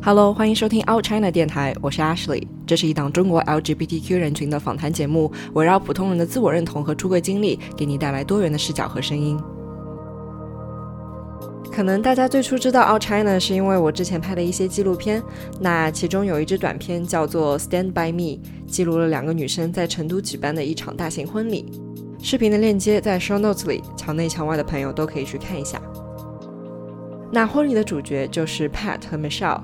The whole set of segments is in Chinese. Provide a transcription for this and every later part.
Hello，欢迎收听 Out China 电台，我是 Ashley。这是一档中国 LGBTQ 人群的访谈节目，围绕普通人的自我认同和出柜经历，给你带来多元的视角和声音。可能大家最初知道 Out China 是因为我之前拍的一些纪录片，那其中有一支短片叫做 Stand by Me，记录了两个女生在成都举办的一场大型婚礼。视频的链接在 Show Notes 里，墙内墙外的朋友都可以去看一下。那婚礼的主角就是 Pat 和 Michelle。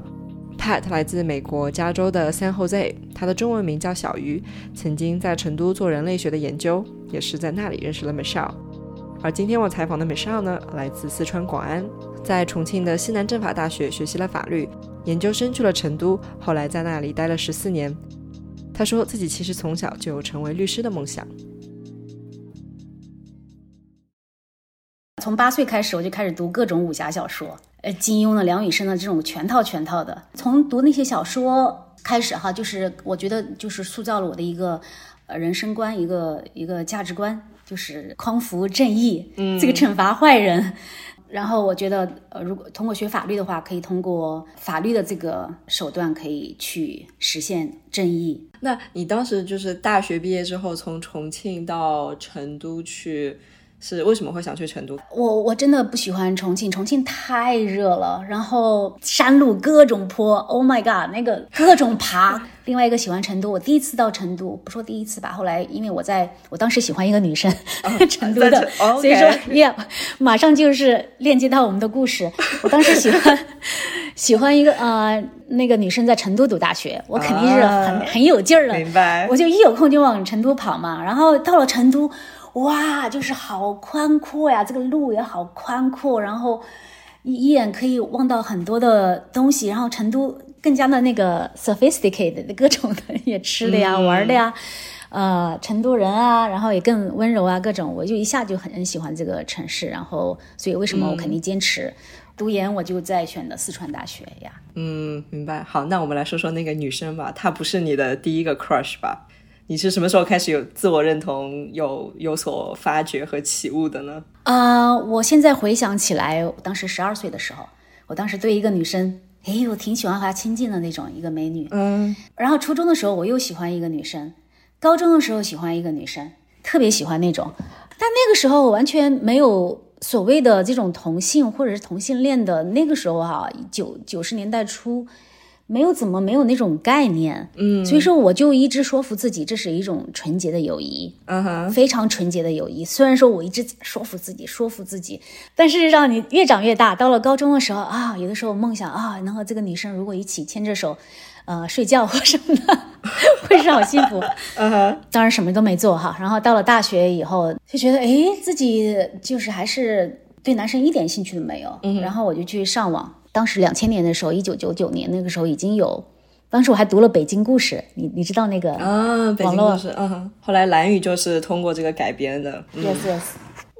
Pat 来自美国加州的 San Jose，他的中文名叫小鱼，曾经在成都做人类学的研究，也是在那里认识了 Michelle。而今天我采访的 Michelle 呢，来自四川广安，在重庆的西南政法大学学习了法律，研究生去了成都，后来在那里待了十四年。他说自己其实从小就有成为律师的梦想。从八岁开始，我就开始读各种武侠小说，呃，金庸的、梁羽生的这种全套全套的。从读那些小说开始，哈，就是我觉得就是塑造了我的一个呃人生观，一个一个价值观，就是匡扶正义，嗯，这个惩罚坏人。然后我觉得，呃，如果通过学法律的话，可以通过法律的这个手段，可以去实现正义。那你当时就是大学毕业之后，从重庆到成都去。是为什么会想去成都？我我真的不喜欢重庆，重庆太热了，然后山路各种坡，Oh my god，那个各种爬。另外一个喜欢成都，我第一次到成都，不说第一次吧，后来因为我在我当时喜欢一个女生，成都的，所以说，yeah，马上就是链接到我们的故事。我当时喜欢 喜欢一个呃那个女生在成都读大学，我肯定是很很有劲儿了，明白？我就一有空就往成都跑嘛，然后到了成都。哇，就是好宽阔呀，这个路也好宽阔，然后一一眼可以望到很多的东西，然后成都更加的那个 sophisticated，各种的也吃的呀、玩的呀，呃，成都人啊，然后也更温柔啊，各种，我就一下就很很喜欢这个城市，然后所以为什么我肯定坚持读研，我就在选的四川大学呀。嗯，明白。好，那我们来说说那个女生吧，她不是你的第一个 crush 吧？你是什么时候开始有自我认同、有有所发掘和起悟的呢？啊，我现在回想起来，当时十二岁的时候，我当时对一个女生，哎，我挺喜欢和她亲近的那种一个美女。嗯。然后初中的时候，我又喜欢一个女生，高中的时候喜欢一个女生，特别喜欢那种。但那个时候完全没有所谓的这种同性或者是同性恋的。那个时候哈，九九十年代初。没有怎么没有那种概念，嗯，所以说我就一直说服自己，这是一种纯洁的友谊，嗯哼，非常纯洁的友谊。虽然说我一直说服自己，说服自己，但是让你越长越大，到了高中的时候啊，有的时候梦想啊，能和这个女生如果一起牵着手，呃，睡觉或什么的，会是好幸福，嗯哼。当然什么都没做哈。然后到了大学以后，就觉得哎，自己就是还是对男生一点兴趣都没有，嗯，然后我就去上网。当时两千年的时候，一九九九年那个时候已经有，当时我还读了《北京故事》，你你知道那个啊？北京故事，嗯，后来蓝雨就是通过这个改编的，yes yes，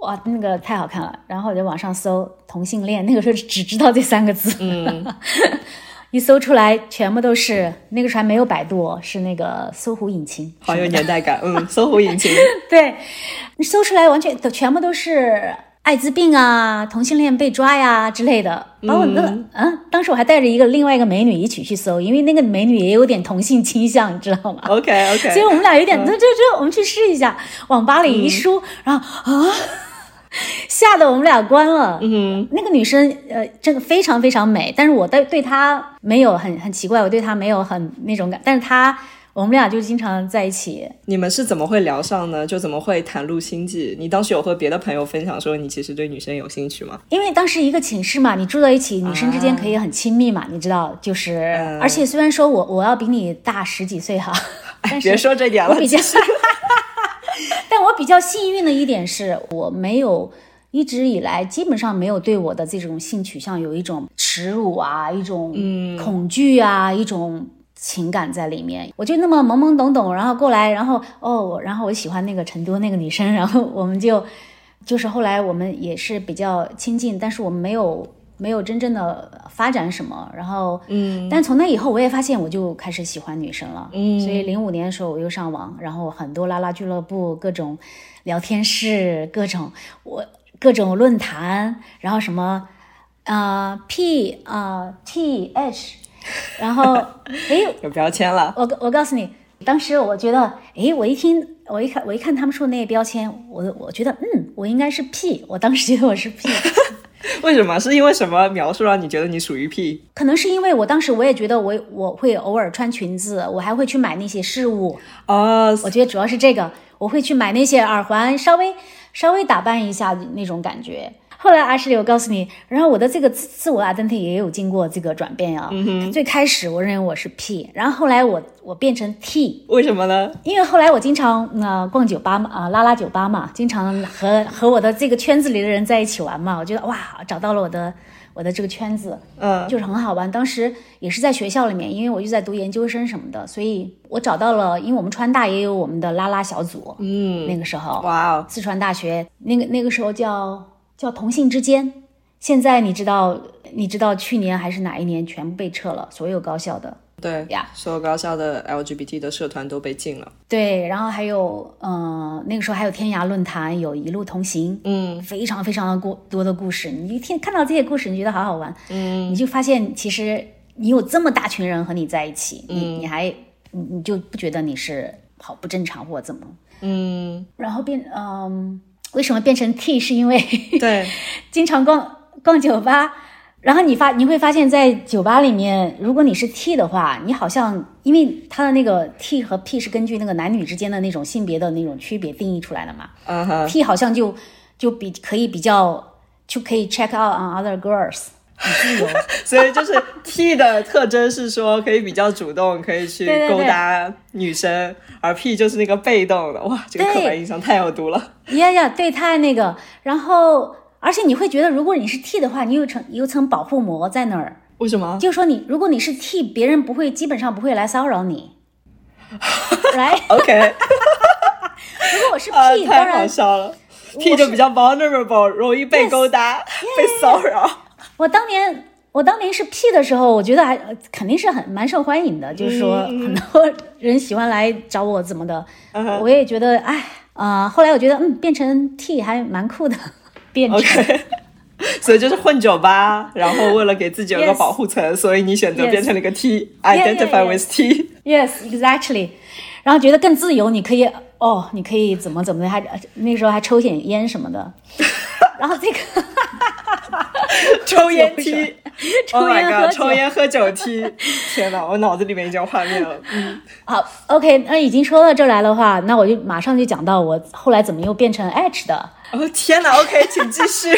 哇，那个太好看了。然后我就网上搜同性恋，那个时候只知道这三个字，嗯，一搜出来全部都是，那个时候还没有百度，是那个搜狐引擎，好有年代感，嗯，搜狐引擎，对你搜出来完全都全部都是。艾滋病啊，同性恋被抓呀之类的，把我那嗯，当时我还带着一个另外一个美女一起去搜，因为那个美女也有点同性倾向，你知道吗？OK OK，所以我们俩有点，那这这，我们去试一下。网吧里一输，然后啊，吓得我们俩关了。嗯，那个女生呃，真的非常非常美，但是我对对她没有很很奇怪，我对她没有很那种感，但是她。我们俩就经常在一起。你们是怎么会聊上呢？就怎么会袒露心迹？你当时有和别的朋友分享说你其实对女生有兴趣吗？因为当时一个寝室嘛，你住在一起，女生之间可以很亲密嘛，你知道，就是，而且虽然说我我要比你大十几岁哈，别说这点了，我比较，但我比较幸运的一点是我没有一直以来基本上没有对我的这种性取向有一种耻辱啊，一种恐惧啊，一种。情感在里面，我就那么懵懵懂懂，然后过来，然后哦，然后我喜欢那个成都那个女生，然后我们就，就是后来我们也是比较亲近，但是我们没有没有真正的发展什么，然后嗯，但从那以后我也发现我就开始喜欢女生了，嗯，所以零五年的时候我又上网，然后很多拉拉俱乐部、各种聊天室、各种我各种论坛，然后什么啊 P 啊 T H。然后哎，有标签了。我我告诉你，当时我觉得，哎，我一听，我一看，我一看他们说那些标签，我我觉得，嗯，我应该是 P。我当时觉得我是 P。为什么？是因为什么描述让你觉得你属于 P？可能是因为我当时我也觉得我我会偶尔穿裙子，我还会去买那些饰物。哦，我觉得主要是这个，我会去买那些耳环，稍微稍微打扮一下那种感觉。后来阿什利，我告诉你，然后我的这个自自我 identity 也有经过这个转变啊。嗯最开始我认为我是 P，然后后来我我变成 T。为什么呢？因为后来我经常呃逛酒吧嘛，啊拉拉酒吧嘛，经常和和我的这个圈子里的人在一起玩嘛，我觉得哇，找到了我的我的这个圈子，嗯，就是很好玩。当时也是在学校里面，因为我就在读研究生什么的，所以我找到了，因为我们川大也有我们的拉拉小组，嗯，那个时候，哇哦，四川大学那个那个时候叫叫同性之间。现在你知道，你知道去年还是哪一年全部被撤了，所有高校的。对呀，所有高校的 LGBT 的社团都被禁了。对，然后还有，嗯，那个时候还有天涯论坛，有一路同行，嗯，非常非常的故多的故事。你一听看到这些故事，你觉得好好玩，嗯，你就发现其实你有这么大群人和你在一起，你你还你你就不觉得你是好不正常或怎么，嗯，然后变，嗯，为什么变成 T？是因为对，经常逛逛酒吧。然后你发你会发现在酒吧里面，如果你是 T 的话，你好像因为它的那个 T 和 P 是根据那个男女之间的那种性别的那种区别定义出来的嘛。，T 好像就就比可以比较就可以 check out on other girls，很自由。所以就是 T 的特征是说可以比较主动，可以去勾搭女生，而 P 就是那个被动的。哇，这个刻板印象太有毒了。呀呀，对，太那个。然后，而且你会觉得，如果你是 T 的话，你有层有层保护膜在那儿，为什么就说你如果你是 T，别人不会基本上不会来骚扰你。来？OK，如果我是 P，、太好笑了。P 就比较 vulnerable，容易被勾搭、被骚扰。我当年我当年是 P 的时候，我觉得还呃肯定是很蛮受欢迎的，就是说很多人喜欢来找我怎么的，我也觉得哎啊、后来我觉得嗯，变成 T 还蛮酷的，变成所以就是混酒吧，然后为了给自己有个保护层所以你选择变成了一个 T，identify with T。Yes, exactly。然后觉得更自由，你可以哦，你可以怎么怎么的，还那时候还抽点烟什么的。然后这个 抽烟 T，抽 Oh 烟喝 god，抽烟喝酒踢天哪，我脑子里面已经有画面了。嗯，好，OK，那已经说到这儿来的话，那我就马上就讲到我后来怎么又变成 H 的。哦天哪，OK，请继续。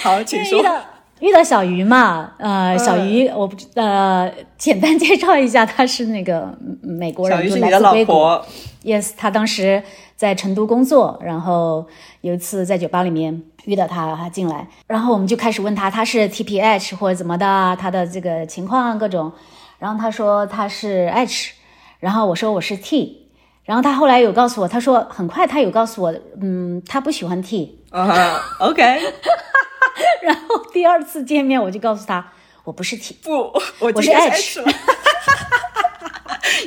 好，请说。遇到小鱼嘛，呃，嗯。小鱼我不知呃，简单介绍一下，他是那个嗯美国人，小鱼就是来你的老。婆，Yes，他当时在成都工作，然后有一次在酒吧里面遇到他，他进来，然后我们就开始问他他是 TPH 或者怎么的，他的这个情况各种，然后他说他是 H，然后我说我是 T，然后他后来有告诉我，他说很快他有告诉我，嗯，他不喜欢 T，啊哈，OK，然后第二次见面我就告诉他我不是 T，不，我我是 H 了。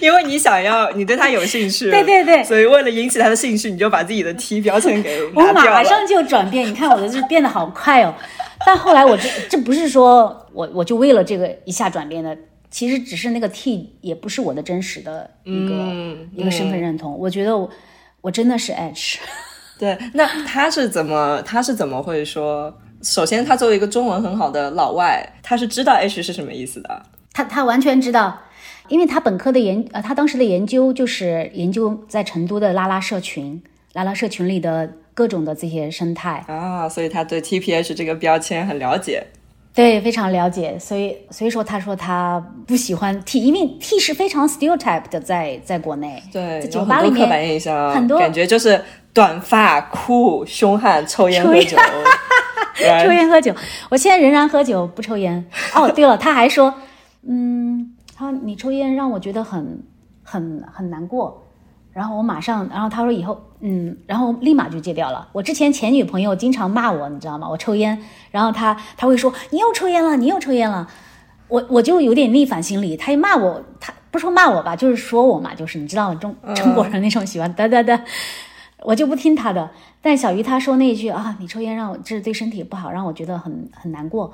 因为你想要，你对他有兴趣，对对对所以为了引起他的兴趣，你就把自己的 T 标签给我。马上就转变，你看我的这变得好快哦。但后来我这这不是说我我就为了这个一下转变的，其实只是那个 T 也不是我的真实的一个、嗯一个身份认同。我觉得我我真的是 H，对，那他是怎么，他是怎么会说？首先，他作为一个中文很好的老外，他是知道 H 是什么意思的。他他完全知道，因为他本科的研呃他当时的研究就是研究在成都的拉拉社群，拉拉社群里的各种的这些生态。啊，所以他对 TPH 这个标签很了解。对，非常了解，所以所以说他说他不喜欢 T，因为 T 是非常 stereotype 的在在国内，对，在酒吧里面刻板印象，很多感觉就是短发、酷、凶悍、抽烟喝酒。抽烟喝酒，我现在仍然喝酒，不抽烟。哦，对了，他还说，嗯，他说你抽烟让我觉得很很很难过。然后我马上，然后他说以后，嗯，然后立马就戒掉了。我之前前女朋友经常骂我，你知道吗？我抽烟，然后他他会说你又抽烟了，你又抽烟了。我我就有点逆反心理，他一骂我，他不说骂我吧，就是说我嘛，就是你知道中中国人那种喜欢哒哒哒，我就不听他的。但小鱼他说那一句啊，你抽烟让我这是对身体不好，让我觉得很很难过。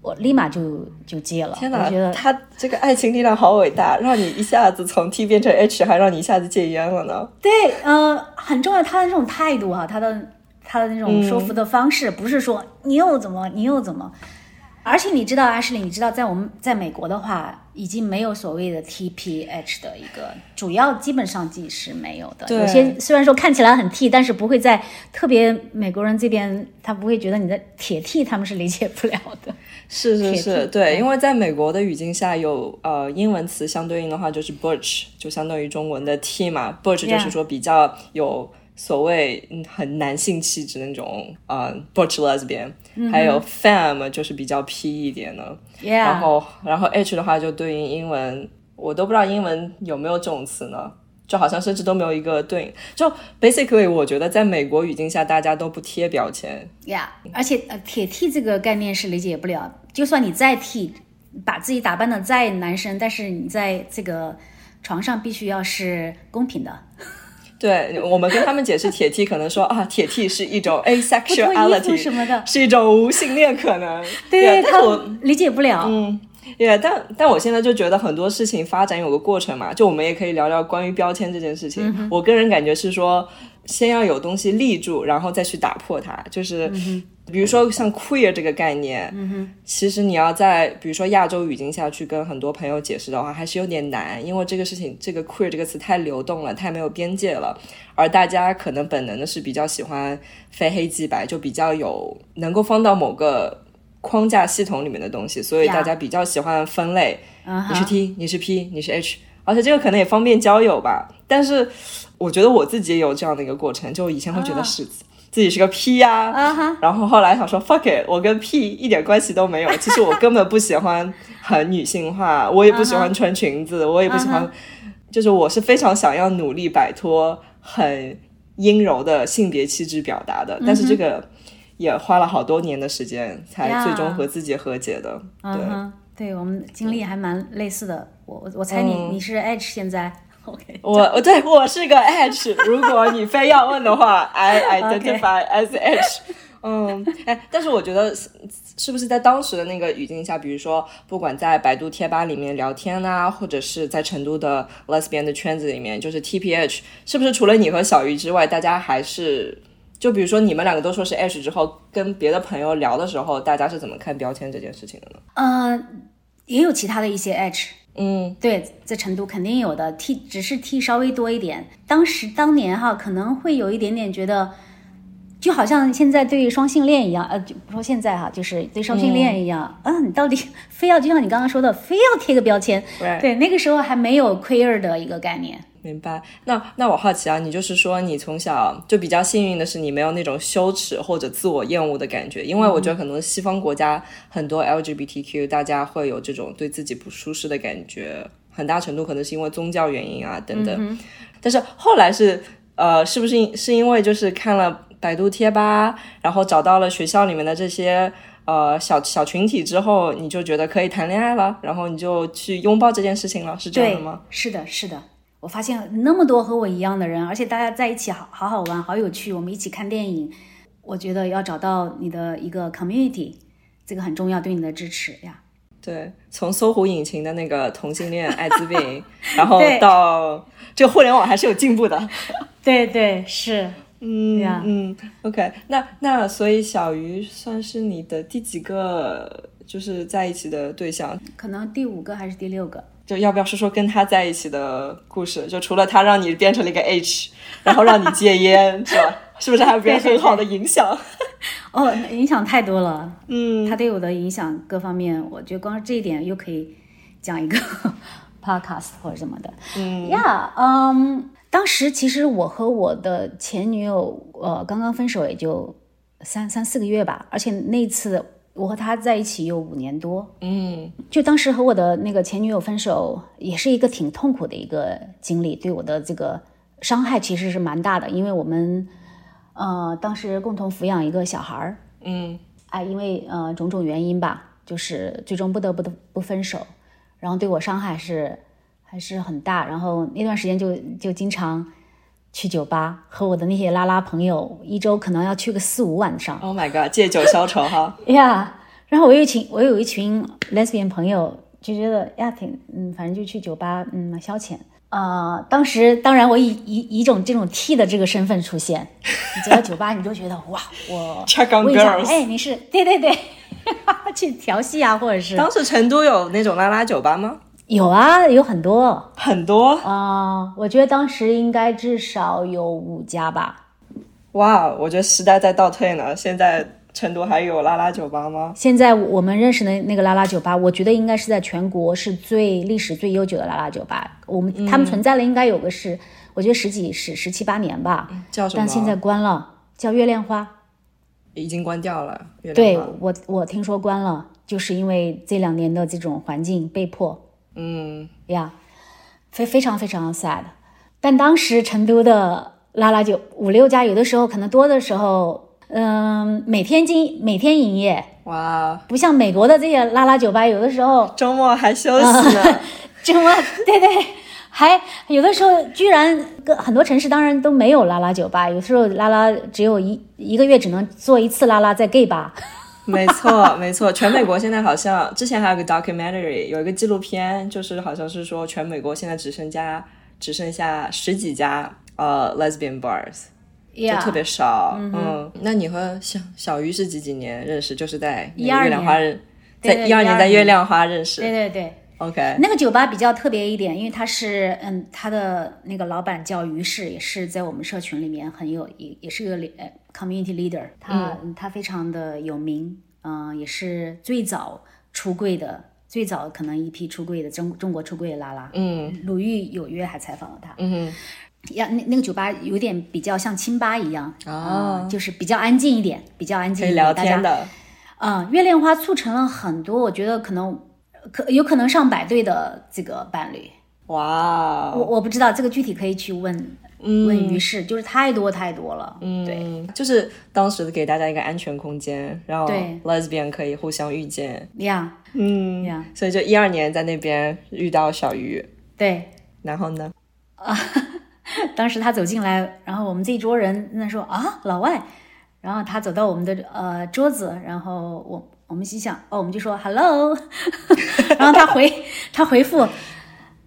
我立马就就戒了。天哪，觉得他这个爱情力量好伟大，让你一下子从 T 变成 H，还让你一下子戒烟了呢。对，呃，很重要，他的这种态度哈，他的他的那种说服的方式，不是说你又怎么，你又怎么。而且你知道，阿什利，你知道，在我们在美国的话，已经没有所谓的 TPH 的一个主要，基本上即是没有的。有些虽然说看起来很 T，但是不会在特别美国人这边，他不会觉得你的铁 T，他们是理解不了的。是 是是，对，因为在美国的语境下，有呃英文词相对应的话就是 burch，就相当于中文的 T 嘛 burch 就是说比较有。所谓很男性气质那种啊，butch lesbian，还有 femme 就是比较 P 一点的，然后然后 H 的话就对应英文，我都不知道英文有没有这种词呢，就好像甚至都没有一个对应。就 basically，我觉得在美国语境下，大家都不贴标签。Yeah，而且呃，铁 T 这个概念是理解不了，就算你再 T，把自己打扮的再男生，但是你在这个床上必须要是公平的。对我们跟他们解释铁 T，可能说啊，铁 T 是一种 asexuality 什么的，是一种无性恋可能。对，但我理解不了。嗯，也但但我现在就觉得很多事情发展有个过程嘛，就我们也可以聊聊关于标签这件事情。我个人感觉是说，先要有东西立住，然后再去打破它，就是。比如说像 queer 这个概念，其实你要在比如说亚洲语境下去跟很多朋友解释的话，还是有点难，因为这个事情，这个 queer 这个词太流动了，太没有边界了，而大家可能本能的是比较喜欢非黑即白，就比较有能够放到某个框架系统里面的东西，所以大家比较喜欢分类，你是 T，你是 P，你是 H，而且这个可能也方便交友吧。但是我觉得我自己也有这样的一个过程，就以前会觉得是。自己是个 P 呀，然后后来想说 fuck it，我跟 P 一点关系都没有。其实我根本不喜欢很女性化，我也不喜欢穿裙子，我也不喜欢，就是我是非常想要努力摆脱很阴柔的性别气质表达的。但是这个也花了好多年的时间才最终和自己和解的。对，对我们经历还蛮类似的。我我猜你你是 H 现在？OK，。我我对我是个 H，如果你非要问的话，I identify as H。嗯，哎，但是我觉得是不是在当时的那个语境下，比如说不管在百度贴吧里面聊天啊，或者是在成都的 Lesbian 的圈子里面，就是 TPH，是不是除了你和小鱼之外，大家还是就比如说你们两个都说是 H 之后，跟别的朋友聊的时候，大家是怎么看标签这件事情的呢？呃，也有其他的一些 H。嗯，对，在成都肯定有的 T，只是 T 稍微多一点。当时当年哈，可能会有一点点觉得，就好像现在对双性恋一样，呃，就不说现在哈，就是对双性恋一样，啊，你到底非要就像你刚刚说的，非要贴个标签？对，那个时候还没有 queer 的一个概念。明白，那那我好奇啊，你就是说你从小就比较幸运的是，你没有那种羞耻或者自我厌恶的感觉，因为我觉得可能西方国家很多 LGBTQ 大家会有这种对自己不舒适的感觉，很大程度可能是因为宗教原因啊等等。但是后来是呃，是不是是因为就是看了百度贴吧，然后找到了学校里面的这些呃小小群体之后，你就觉得可以谈恋爱了，然后你就去拥抱这件事情了，是这样的吗？是的，是的。我发现那么多和我一样的人，而且大家在一起好好好玩，好有趣。我们一起看电影，我觉得要找到你的一个 community，这个很重要，对你的支持呀。对，从搜狐引擎的那个同性恋艾滋病，然后到这个互联网还是有进步的。对对是，嗯嗯，OK，那那所以小鱼算是你的第几个就是在一起的对象？可能第五个还是第六个。就要不要说说跟他在一起的故事？就除了他让你变成了一个 H，然后让你戒烟，是吧？是不是还有别人很好的影响？哦，影响太多了。嗯，他对我的影响各方面，我觉得光是这一点又可以讲一个 podcast 或者什么的。嗯呀，嗯，当时其实我和我的前女友，呃，刚刚分手也就三三四个月吧，而且那次。我和他在一起有五年多，嗯，就当时和我的那个前女友分手，也是一个挺痛苦的一个经历，对我的这个伤害其实是蛮大的，因为我们，呃，当时共同抚养一个小孩儿，嗯，哎，因为呃种种原因吧，就是最终不得不的不分手，然后对我伤害是还是很大，然后那段时间就就经常。去酒吧和我的那些拉拉朋友，一周可能要去个四五晚上。Oh my god，借酒消愁哈。呀，然后我有一群我有一群 lesbian 朋友，就觉得呀挺嗯，反正就去酒吧嗯消遣。呃，当时当然我以以以一种这种 T 的这个身份出现，你走到酒吧你就觉得 哇，我问一下，哎，你是对对对，去调戏啊，或者是当时成都有那种拉拉酒吧吗？有啊，有很多很多啊，我觉得当时应该至少有五家吧。哇，我觉得时代在倒退呢，现在。成都还有拉拉酒吧吗？现在我们认识的那个拉拉酒吧，我觉得应该是在全国是最历史最悠久的拉拉酒吧。我们他们存在了，应该有个是，我觉得十几十十七八年吧。叫什么？但现在关了，叫月亮花。已经关掉了。对我，我听说关了，就是因为这两年的这种环境被迫。嗯呀，非非常非常 sad。但当时成都的拉拉酒五六家，有的时候可能多的时候。嗯，每天经每天营业哇，不像美国的这些拉拉酒吧，有的时候周末还休息呢。周末对对，还有的时候居然跟很多城市当然都没有拉拉酒吧，有时候拉拉只有一一个月只能做一次拉拉在 gay 吧。没错没错，全美国现在好像之前还有个 documentary，有一个纪录片，就是好像是说全美国现在只剩下只剩下十几家呃 lesbian bars。就特别少，嗯，那你和小小鱼是几几年认识？就是在月亮花认，在一二年在月亮花认识。对对对，OK。那个酒吧比较特别一点，因为他是，嗯，他的那个老板叫于适，也是在我们社群里面很有，也也是个呃 community leader。他他非常的有名，嗯，也是最早出柜的，最早可能一批出柜的中中国出柜的拉拉。嗯，鲁豫有约还采访了他。嗯。呀，那那个酒吧有点比较像清吧一样啊，就是比较安静一点，比较安静，可以聊天的。嗯，月亮花促成了很多，我觉得可能可有可能上百对的这个伴侣。哇，我我不知道这个具体可以去问问于是，就是太多太多了。嗯，对，就是当时给大家一个安全空间，然后 lesbian 可以互相遇见。呀，嗯呀，所以就一二年在那边遇到小鱼。对，然后呢？啊。当时他走进来，然后我们这一桌人那说啊老外，然后他走到我们的呃桌子，然后我我们心想哦，我们就说 hello，然后他回他回复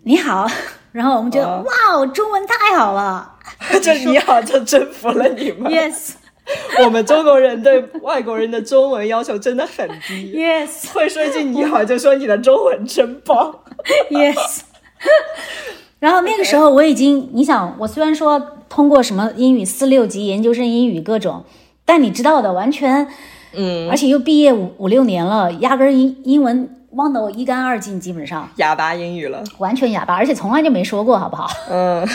你好，然后我们觉得哇，中文太好了，这你好就征服了你们。Yes，我们中国人对外国人的中文要求真的很低。Yes，会说一句你好就说你的中文真棒。Yes。然后那个时候我已经，你想，我虽然说通过什么英语四六级、研究生英语各种，但你知道的，完全，嗯，而且又毕业五五六年了，压根英英文忘得我一干二净，基本上哑巴英语了，完全哑巴，而且从来就没说过，好不好？嗯，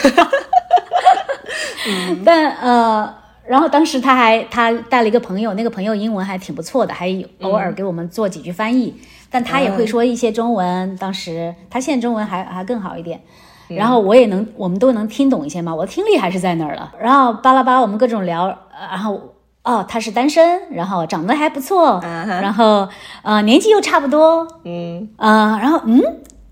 但呃，然后当时他还他带了一个朋友，那个朋友英文还挺不错的，还偶尔给我们做几句翻译，但他也会说一些中文。当时他现在中文还还更好一点。然后我也能，我们都能听懂一些嘛，我的听力还是在那儿了。然后巴拉巴拉，我们各种聊，然后哦，他是单身，然后长得还不错，然后呃，年纪又差不多，嗯啊，然后嗯，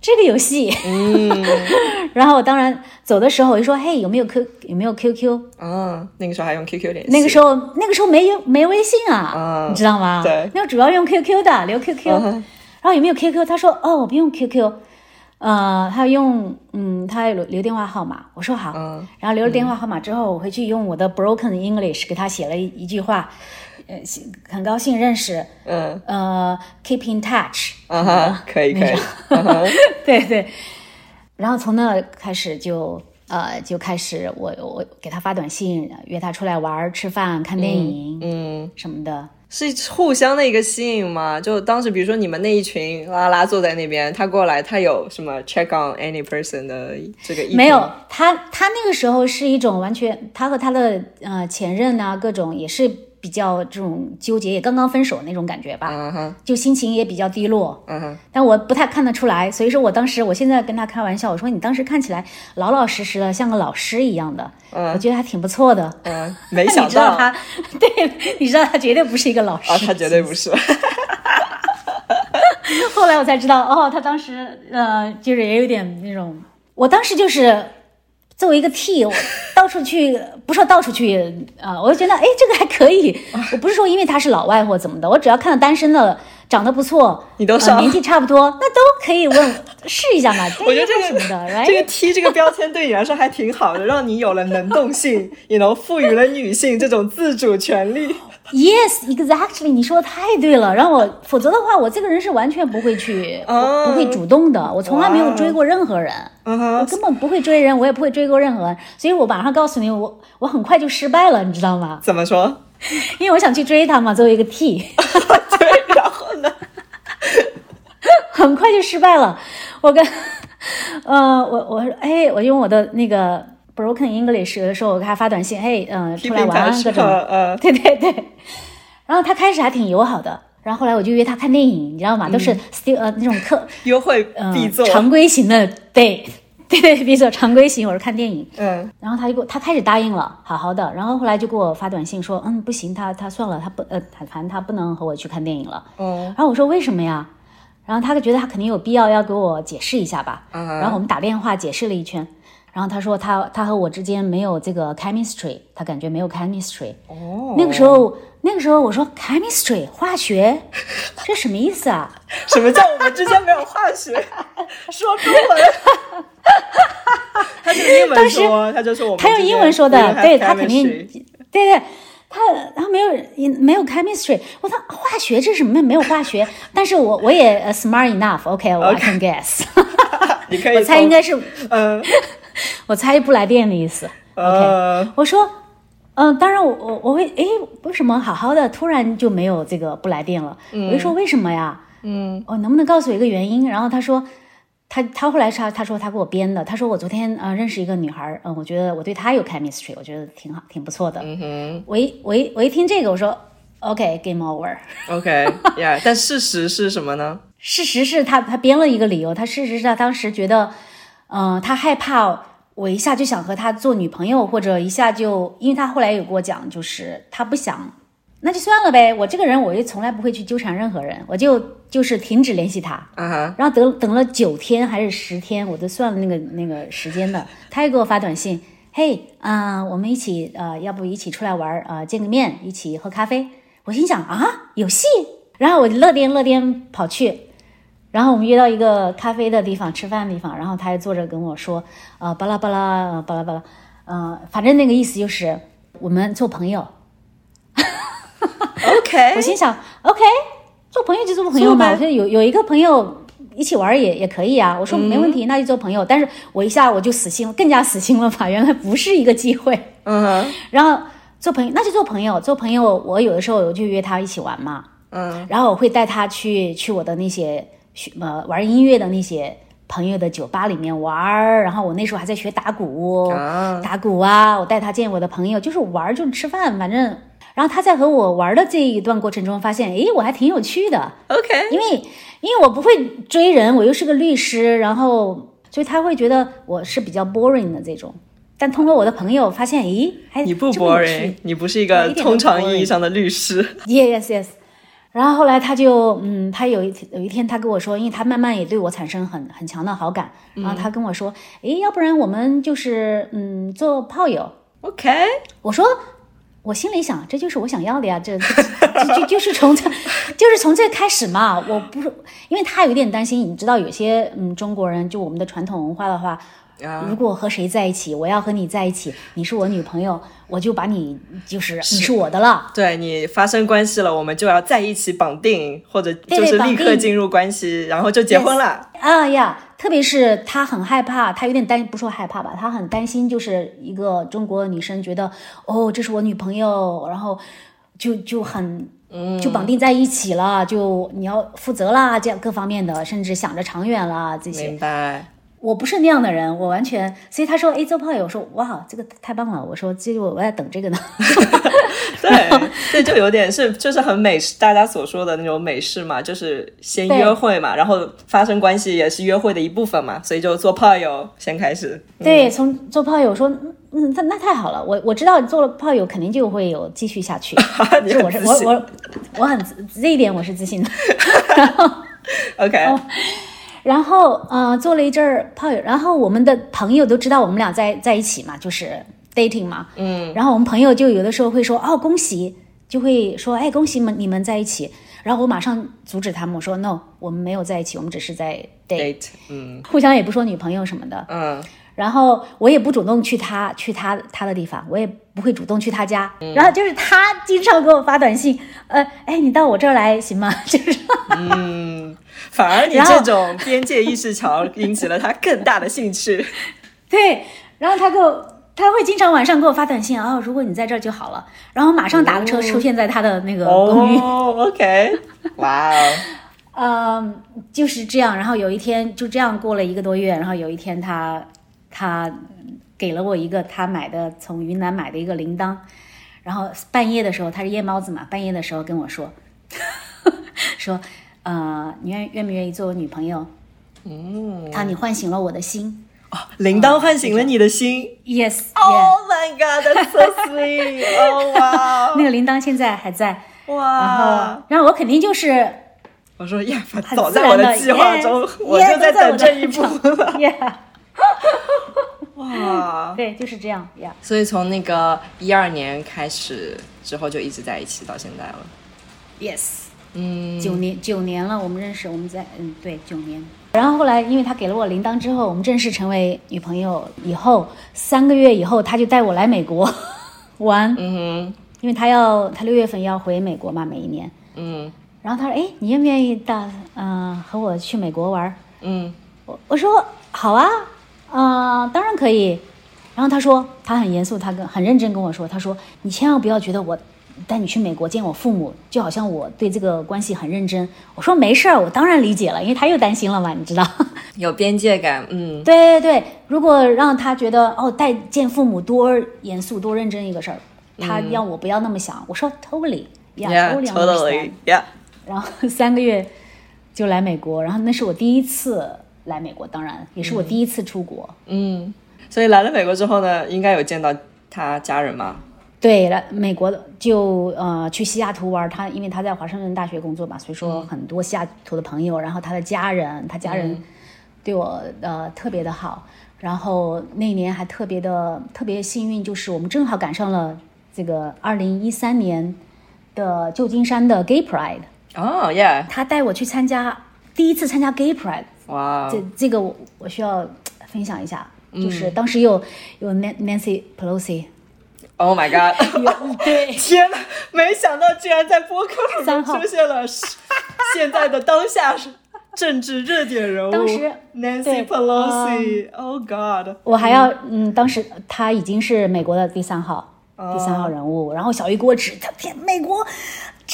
这个游戏，嗯，然后当然走的时候我就说，嘿，有没有 Q 有没有 QQ？嗯，那个时候还用 QQ 联系。那个时候那个时候没有没微信啊，你知道吗？对，那主要用 QQ 的，留 QQ。然后有没有 QQ？他说哦，我不用 QQ。呃，他用嗯，他留留电话号码，我说好，然后留了电话号码之后，我回去用我的 broken English 给他写了一一句话，呃，很高兴认识，嗯，呃，keep in touch，啊哈，可以可以，对对，然后从那开始就呃就开始我我给他发短信，约他出来玩、吃饭、看电影，嗯，什么的。是互相的一个吸引吗？就当时，比如说你们那一群拉拉坐在那边，他过来，他有什么 check on any person 的这个？没有，他他那个时候是一种完全，他和他的呃前任啊，各种也是。比较这种纠结，也刚刚分手那种感觉吧，就心情也比较低落。嗯哼，但我不太看得出来，所以说我当时，我现在跟他开玩笑，我说你当时看起来老老实实的，像个老师一样的，我觉得还挺不错的。嗯，没想到他，对，你知道他绝对不是一个老师，啊，他绝对不是。后来我才知道，哦，他当时呃，就是也有点那种，我当时就是。作为一个 T，我 到处去，不说到处去啊，我就觉得，哎，这个还可以。我不是说因为他是老外或怎么的，我只要看到单身的。长得不错，你都上年纪差不多，那都可以问试一下嘛。我觉得这个什么的，这个 T 这个标签对你来说还挺好的，让你有了能动性，也能赋予了女性这种自主权利。Yes, exactly，你说的太对了。然后我，否则的话，我这个人是完全不会去，不会主动的。我从来没有追过任何人，我根本不会追人，我也不会追过任何人。所以我马上告诉你，我我很快就失败了，你知道吗？怎么说？因为我想去追他嘛，作为一个 T。对，然后呢？很快就失败了。我跟，呃，我我说，哎，我用我的那个。Broken English 有的时候我给他发短信，哎，嗯，出来玩各种，呃，对对对。然后他开始还挺友好的，然后后来我就约他看电影，你知道吗？都是 still 呃那种课 优惠必做常规型的，对对对，必做常规型，我是看电影。嗯。然后他就给我，他开始答应了，好好的。然后后来就给我发短信说，嗯，不行，他他算了，他不呃，他反正他不能和我去看电影了。嗯。然后我说为什么呀？然后他就觉得他肯定有必要要给我解释一下吧。嗯。然后我们打电话解释了一圈。然后他说他他和我之间没有这个 chemistry，他感觉没有 chemistry。哦，那个时候那个时候我说 chemistry 化学，这什么意思啊？什么叫我们之间没有化学？说中文。他是英文说，他就说我们。他用英文说的，对他肯定，对对，他他没有没有 chemistry。我说化学这是什么？没有化学。但是我我也 smart enough，OK，我 can guess。你可以，我猜应该是嗯。我猜不来电的意思。OK，我说，嗯，当然我我我会，哎，为什么好好的突然就没有这个不来电了？我就说为什么呀？嗯，哦，能不能告诉我一个原因？然后他说，他他后来他他说他给我编的。他说我昨天呃认识一个女孩，嗯，我觉得我对她有 chemistry，我觉得挺好，挺不错的。嗯哼，我一我一我一听这个，我说 OK，game over。OK，yeah，但事实是什么呢？事实是他他编了一个理由，他事实是他当时觉得。嗯，他害怕我一下就想和他做女朋友，或者一下就，因为他后来有跟我讲，就是他不想，那就算了呗。我这个人，我也从来不会去纠缠任何人，我就就是停止联系他。然后等等了九天还是十天，我都算了那个那个时间的。他又给我发短信，嘿，啊，我们一起，呃，要不一起出来玩，呃，见个面，一起喝咖啡。我心想啊，有戏。然后我乐颠乐颠跑去。然后我们约到一个咖啡的地方吃饭的地方，然后他还坐着跟我说，呃，巴拉巴拉，巴拉巴拉，呃，反正那个意思就是我们做朋友。OK，我心想，OK，做朋友就做朋友嘛。我觉得有有一个朋友一起玩也也可以啊。我说没问题，那就做朋友。但是我一下我就死心了，更加死心了吧？原来不是一个机会。嗯。然后做朋友那就做朋友，做朋友我有的时候我就约他一起玩嘛。嗯。然后我会带他去去我的那些。学呃玩音乐的那些朋友的酒吧里面玩儿，然后我那时候还在学打鼓，打鼓啊，我带他见我的朋友，就是玩儿，就是吃饭，反正，然后他在和我玩的这一段过程中，发现，诶，我还挺有趣的，OK，因为因为我不会追人，我又是个律师，然后所以他会觉得我是比较 boring 的这种，但通过我的朋友发现，诶，还你不 boring，你不是一个通常意义上的律师，yes yes。然后后来他就，嗯，他有一有一天他跟我说，因为他慢慢也对我产生很很强的好感，然后他跟我说，哎，要不然我们就是，嗯，做炮友，OK？我说，我心里想，这就是我想要的呀，这就就就是从这，就是从这开始嘛。我不是，因为他有点担心，你知道，有些嗯中国人就我们的传统文化的话。如果和谁在一起，我要和你在一起，你是我女朋友，我就把你就是你是我的了。对你发生关系了，我们就要在一起绑定，或者就是立刻进入关系，然后就结婚了。啊呀，特别是他很害怕，他有点担，不说害怕吧，他很担心，就是一个中国女生觉得哦，这是我女朋友，然后就就很就绑定在一起了，就你要负责啦，这样各方面的，甚至想着长远啦这些。明白。我不是那样的人，我完全，所以他说，哎，做炮友，我说，哇，这个太棒了，我说，这个我在等这个呢。对，这就有点是，就是很美式，大家所说的那种美式嘛，就是先约会嘛，然后发生关系也是约会的一部分嘛，所以就做炮友先开始。对，从做炮友说，嗯，那那太好了，我我知道做了炮友肯定就会有继续下去。你我是我我我很这一点我是自信的。然 后，OK。然后，呃，做了一阵儿炮友，然后我们的朋友都知道我们俩在在一起嘛，就是 dating 嘛，嗯。然后我们朋友就有的时候会说，哦，恭喜，就会说，哎，恭喜们你们在一起。然后我马上阻止他们，我说 no，我们没有在一起，我们只是在 date，嗯，互相也不说女朋友什么的，嗯。然后我也不主动去他去他他的地方，我也不会主动去他家。然后就是他经常给我发短信，呃，哎，你到我这儿来行吗？就是，嗯，反而你这种边界意识强，引起了他更大的兴趣。对，然后他给我，他会经常晚上给我发短信啊，如果你在这儿就好了，然后马上打个车出现在他的那个公寓。哦，OK，哇哦，嗯，就是这样。然后有一天就这样过了一个多月，然后有一天他。他给了我一个他买的从云南买的一个铃铛，然后半夜的时候他是夜猫子嘛，半夜的时候跟我说，说，呃，你愿愿不愿意做我女朋友？嗯，他你唤醒了我的心。哦，铃铛唤醒了你的心。Yes. Oh my God, that's so sweet. 哦哇，那个铃铛现在还在。哇。然后，然后我肯定就是，我说呀，早在我的计划中，我就在等这一步了。哇，对，就是这样呀。所以从那个一二年开始之后就一直在一起到现在了。Yes，嗯，九年九年了，我们认识，我们在嗯对九年。然后后来因为他给了我铃铛之后，我们正式成为女朋友。以后三个月以后，他就带我来美国玩。嗯哼，因为他要他六月份要回美国嘛，每一年。嗯。然后他说：“哎，你愿不愿意到嗯和我去美国玩？”嗯，我我说好啊。啊，当然可以。然后他说，他很严肃，他跟很认真跟我说，他说：“你千万不要觉得我带你去美国见我父母，就好像我对这个关系很认真。”我说：“没事儿，我当然理解了，因为他又担心了嘛，你知道，有边界感。”嗯，对对对。如果让他觉得哦，带见父母多严肃、多认真一个事儿，他要我不要那么想。我说：“Totally，yeah，totally，yeah。”然后三个月就来美国，然后那是我第一次。来美国，当然也是我第一次出国。嗯，所以来了美国之后呢，应该有见到他家人吗？对，来美国就呃去西雅图玩，他因为他在华盛顿大学工作嘛，所以说很多西雅图的朋友，然后他的家人，他家人对我呃特别的好。然后那年还特别的特别幸运，就是我们正好赶上了这个二零一三年的旧金山的 Gay Pride。哦，Yeah，他带我去参加第一次参加 Gay Pride。哇，这这个我我需要分享一下，就是当时有有 Nancy Pelosi，Oh my God，对，天哪，没想到居然在播客里面出现了 现在的当下是政治热点人物，当时 Nancy Pelosi，Oh God，我还要嗯，当时他已经是美国的第三号第三号人物，然后小鱼给我指，他天，美国。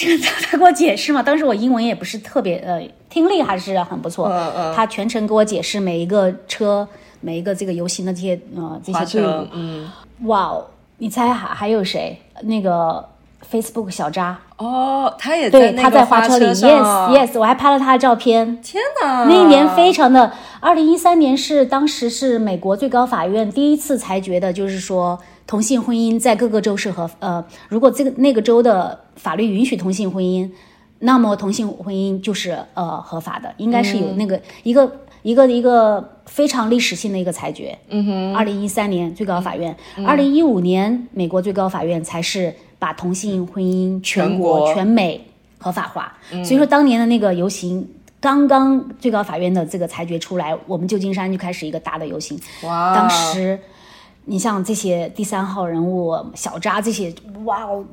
这个他给我解释嘛，当时我英文也不是特别呃，听力还是很不错。嗯嗯。他全程给我解释每一个车、每一个这个游行的这些呃这些队伍。嗯。哇哦，你猜还还有谁？那个 Facebook 小扎。哦，他也对，他在花车里。Yes Yes，我还拍了他的照片。天哪！那一年非常的，二零一三年是当时是美国最高法院第一次裁决的，就是说。同性婚姻在各个州是合呃，如果这个那个州的法律允许同性婚姻，那么同性婚姻就是呃合法的，应该是有那个一个一个一个非常历史性的一个裁决。嗯哼。二零一三年最高法院，二零一五年美国最高法院才是把同性婚姻全国全美合法化。所以说当年的那个游行，刚刚最高法院的这个裁决出来，我们旧金山就开始一个大的游行。哇！当时。你像这些第三号人物小扎这些，哇哦！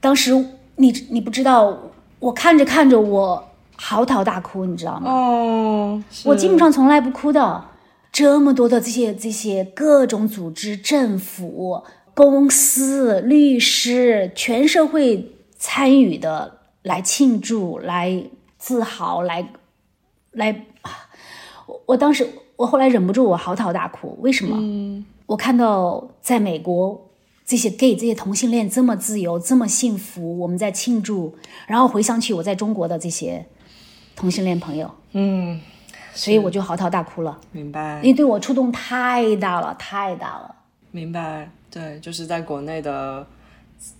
当时你你不知道，我看着看着我嚎啕大哭，你知道吗？哦，我基本上从来不哭的。这么多的这些这些各种组织、政府、公司、律师，全社会参与的来庆祝、来自豪、来来，我我当时我后来忍不住我嚎啕大哭，为什么？我看到在美国这些 gay 这些同性恋这么自由这么幸福，我们在庆祝，然后回想起我在中国的这些同性恋朋友，嗯，所以我就嚎啕大哭了。明白，因为对我触动太大了，太大了。明白，对，就是在国内的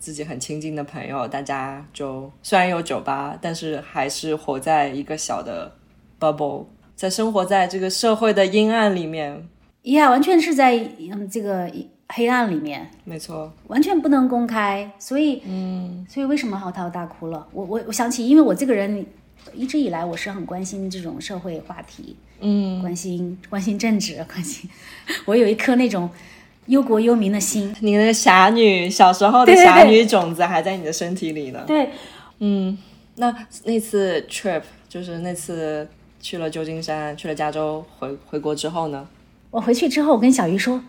自己很亲近的朋友，大家就虽然有酒吧，但是还是活在一个小的 bubble，在生活在这个社会的阴暗里面。呀，完全是在嗯这个黑暗里面，没错，完全不能公开，所以，嗯，所以为什么嚎啕大哭了？我我我想起，因为我这个人一直以来我是很关心这种社会话题，嗯，关心关心政治，关心，我有一颗那种忧国忧民的心。你的侠女小时候的侠女种子还在你的身体里呢。对，嗯，那那次 trip 就是那次去了旧金山，去了加州，回回国之后呢？我回去之后，我跟小鱼说。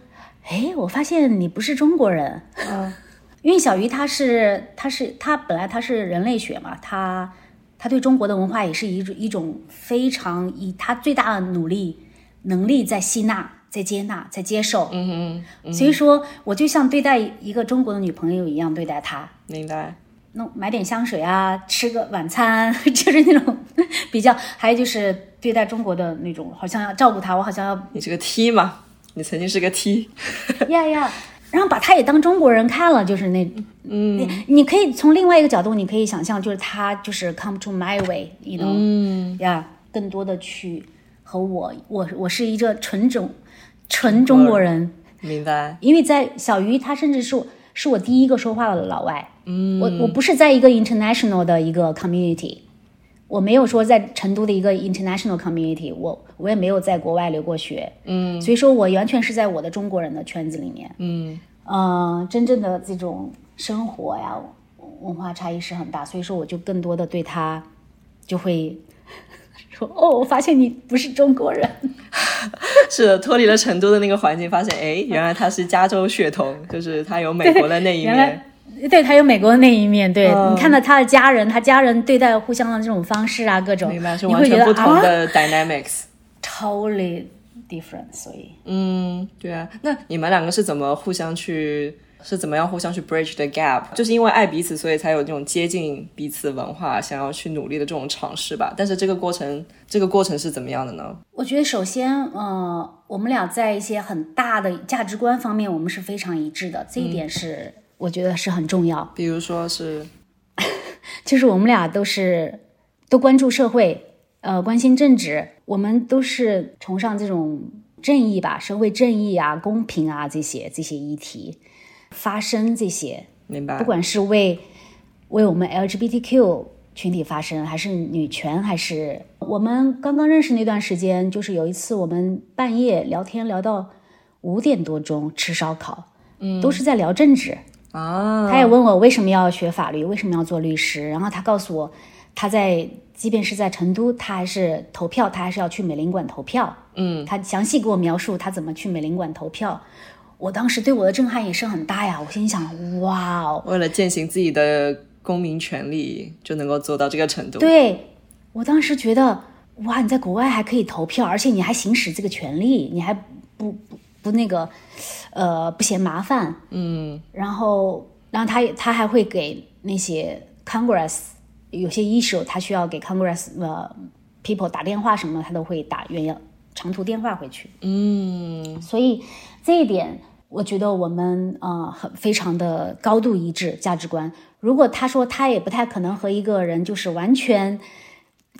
哎，我发现你不是中国人，嗯，因为小鱼他是他是他本来他是人类学嘛，他他对中国的文化也是一种一种非常以他最大的努力能力在吸纳、在接纳、在接受，嗯嗯，所以说我就像对待一个中国的女朋友一样对待她，明白？弄买点香水啊，吃个晚餐，就是那种比较，还有就是对待中国的那种，好像要照顾他，我好像要你是个 T 嘛。你曾经是个 T，呀呀，然后把他也当中国人看了，就是那，嗯，你你可以从另外一个角度，你可以想象，就是他就是 come to my way，you know，嗯，呀，更多的去和我，我我是一个纯种纯中国人，明白？因为在小鱼，他甚至是是我第一个说话的老外，嗯，我我不是在一个 international 的一个 community。我没有说在成都的一个 international community，我我也没有在国外留过学，嗯，所以说我完全是在我的中国人的圈子里面，嗯，呃，真正的这种生活呀，文化差异是很大，所以说我就更多的对他就会 说，哦，我发现你不是中国人，是的，脱离了成都的那个环境，发现，哎，原来他是加州血统，就是他有美国的那一面。对他有美国的那一面，对你看到他的家人，他家人对待互相的这种方式啊，各种，明白是完全不同的 dynamics，totally different。所以，嗯，对啊，那你们两个是怎么互相去，是怎么样互相去 bridge the gap？就是因为爱彼此，所以才有这种接近彼此文化，想要去努力的这种尝试吧。但是这个过程，这个过程是怎么样的呢？我觉得首先，呃，我们俩在一些很大的价值观方面，我们是非常一致的，这一点是。我觉得是很重要，比如说是，就是我们俩都是都关注社会，呃，关心政治，我们都是崇尚这种正义吧，社会正义啊，公平啊这些这些议题，发声这些，明白？不管是为为我们 LGBTQ 群体发声，还是女权，还是我们刚刚认识那段时间，就是有一次我们半夜聊天聊到五点多钟吃烧烤，嗯，都是在聊政治。啊，他也问我为什么要学法律，为什么要做律师。然后他告诉我，他在即便是在成都，他还是投票，他还是要去美领馆投票。嗯，他详细给我描述他怎么去美领馆投票。我当时对我的震撼也是很大呀。我心想，哇哦，为了践行自己的公民权利，就能够做到这个程度。对我当时觉得，哇，你在国外还可以投票，而且你还行使这个权利，你还不不。不那个，呃，不嫌麻烦，嗯，然后，然后他他还会给那些 Congress 有些 issue，他需要给 Congress 呃 people 打电话什么的，他都会打远洋长途电话回去，嗯，所以这一点我觉得我们呃很非常的高度一致价值观。如果他说他也不太可能和一个人就是完全，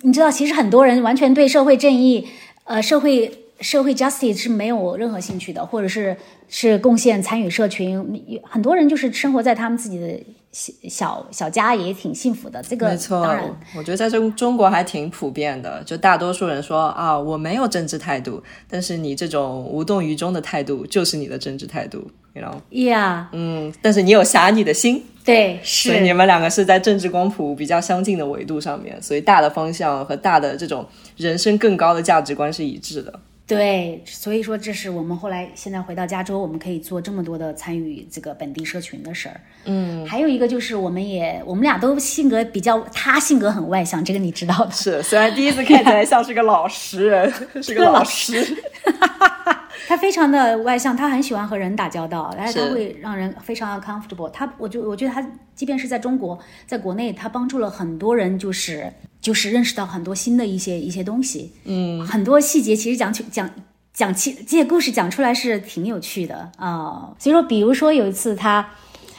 你知道，其实很多人完全对社会正义，呃，社会。社会 justice 是没有任何兴趣的，或者是是贡献参与社群，很多人就是生活在他们自己的小小小家，也挺幸福的。这个没错，当然，我觉得在中中国还挺普遍的，就大多数人说啊，我没有政治态度，但是你这种无动于衷的态度就是你的政治态度，you know？呀，嗯，但是你有侠女的心，对，是，你们两个是在政治光谱比较相近的维度上面，所以大的方向和大的这种人生更高的价值观是一致的。对，所以说这是我们后来现在回到加州，我们可以做这么多的参与这个本地社群的事儿。嗯，还有一个就是我们也我们俩都性格比较，他性格很外向，这个你知道的。是，虽然第一次看起来像是个老实人，是个老实。他非常的外向，他很喜欢和人打交道，但是他会让人非常的 comfortable。他，我就我觉得他，即便是在中国，在国内，他帮助了很多人，就是就是认识到很多新的一些一些东西。嗯，很多细节其实讲起讲讲起这些故事讲出来是挺有趣的啊。所以说，比如说有一次他，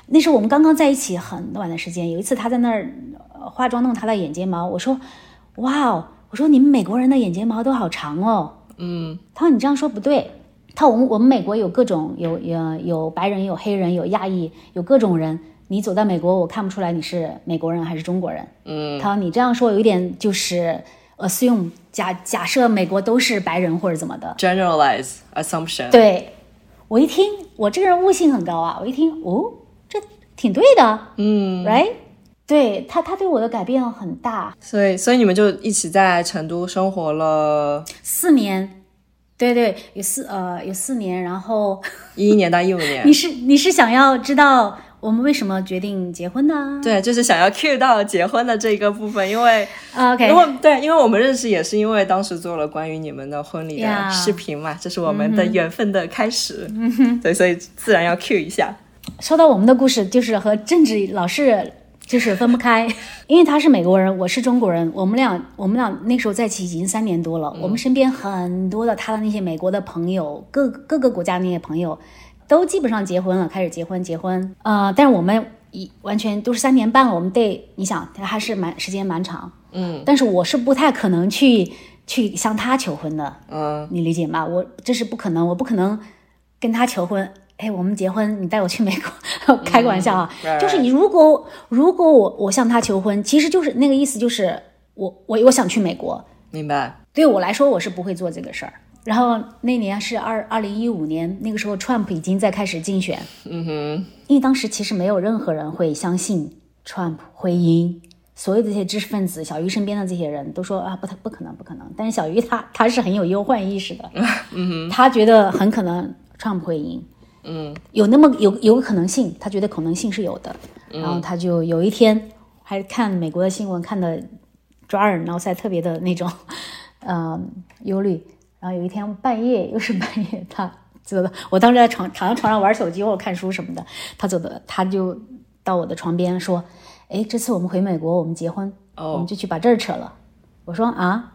那是我们刚刚在一起很短的时间，有一次他在那儿化妆弄他的眼睫毛，我说，哇哦，我说你们美国人的眼睫毛都好长哦。嗯，他说你这样说不对。他我们我们美国有各种有有有白人有黑人有亚裔有各种人，你走在美国我看不出来你是美国人还是中国人。嗯，他说你这样说有一点就是 assume 假假设美国都是白人或者怎么的 generalize assumption。对，我一听我这个人悟性很高啊，我一听哦这挺对的，嗯，right，对他他对我的改变很大，所以所以你们就一起在成都生活了四年。对对，有四呃有四年，然后一一年到一五年。你是你是想要知道我们为什么决定结婚呢？对，就是想要 cue 到结婚的这个部分，因为 OK，因为对，因为我们认识也是因为当时做了关于你们的婚礼的视频嘛，这是我们的缘分的开始。嗯哼，对，所以自然要 cue 一下。说到我们的故事，就是和政治老是。就是分不开，因为他是美国人，我是中国人，我们俩我们俩那时候在一起已经三年多了。我们身边很多的他的那些美国的朋友，各各个国家那些朋友，都基本上结婚了，开始结婚结婚。呃，但是我们一完全都是三年半了，我们得你想还是蛮时间蛮长。嗯，但是我是不太可能去去向他求婚的。嗯，你理解吗？我这是不可能，我不可能跟他求婚。哎，我们结婚，你带我去美国？开个玩笑啊，就是你如果如果我我向他求婚，其实就是那个意思，就是我我我想去美国。明白。对我来说，我是不会做这个事儿。然后那年是二二零一五年，那个时候 Trump 已经在开始竞选。嗯哼。因为当时其实没有任何人会相信 Trump 会赢，所有这些知识分子，小鱼身边的这些人都说啊，不，他不可能，不可能。但是小鱼他他是很有忧患意识的，嗯哼，他觉得很可能 Trump 会赢。嗯，有那么有有可能性，他觉得可能性是有的，然后他就有一天还看美国的新闻看的抓耳挠腮，特别的那种，嗯，忧虑。然后有一天半夜，又是半夜，他走的，我当时在床躺在床上玩手机或者看书什么的，他走的，他就到我的床边说：“哎，这次我们回美国，我们结婚，我们就去把这儿扯了。”我说：“啊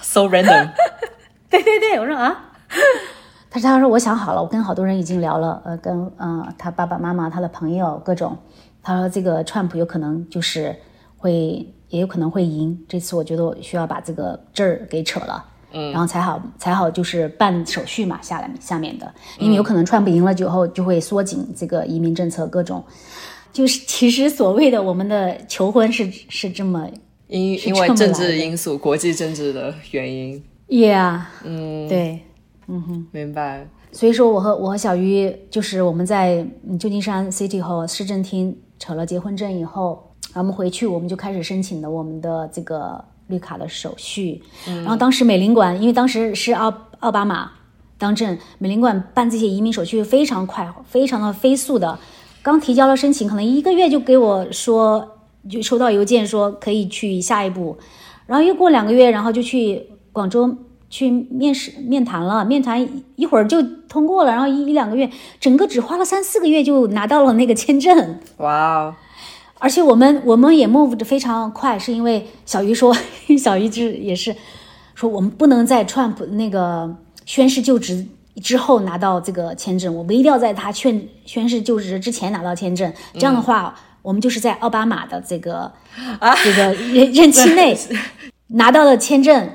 ，so random。”对对对，我说啊。他说：“他说我想好了，我跟好多人已经聊了，呃，跟嗯他爸爸妈妈、他的朋友各种。他说这个 Trump 有可能就是会，也有可能会赢。这次我觉得我需要把这个证儿给扯了，嗯，然后才好才好就是办手续嘛，下来下面的，因为有可能 Trump 赢了之后就会缩紧这个移民政策，各种。就是 其实所谓的我们的求婚是是这么因因为政治因素、国际政治的原因，Yeah，嗯，对。”嗯哼，明白。所以说，我和我和小鱼就是我们在旧金山 City 和市政厅扯了结婚证以后，我们回去我们就开始申请了我们的这个绿卡的手续。然后当时美领馆，因为当时是奥奥巴马当政，美领馆办这些移民手续非常快，非常的飞速的。刚提交了申请，可能一个月就给我说，就收到邮件说可以去下一步。然后又过两个月，然后就去广州。去面试面谈了，面谈一会儿就通过了，然后一一两个月，整个只花了三四个月就拿到了那个签证。哇哦！而且我们我们也 move 的非常快，是因为小鱼说，小鱼就也是说我们不能在 Trump 那个宣誓就职之后拿到这个签证，我们一定要在他宣宣誓就职之前拿到签证。这样的话，我们就是在奥巴马的这个啊这个任任期内 拿到了签证。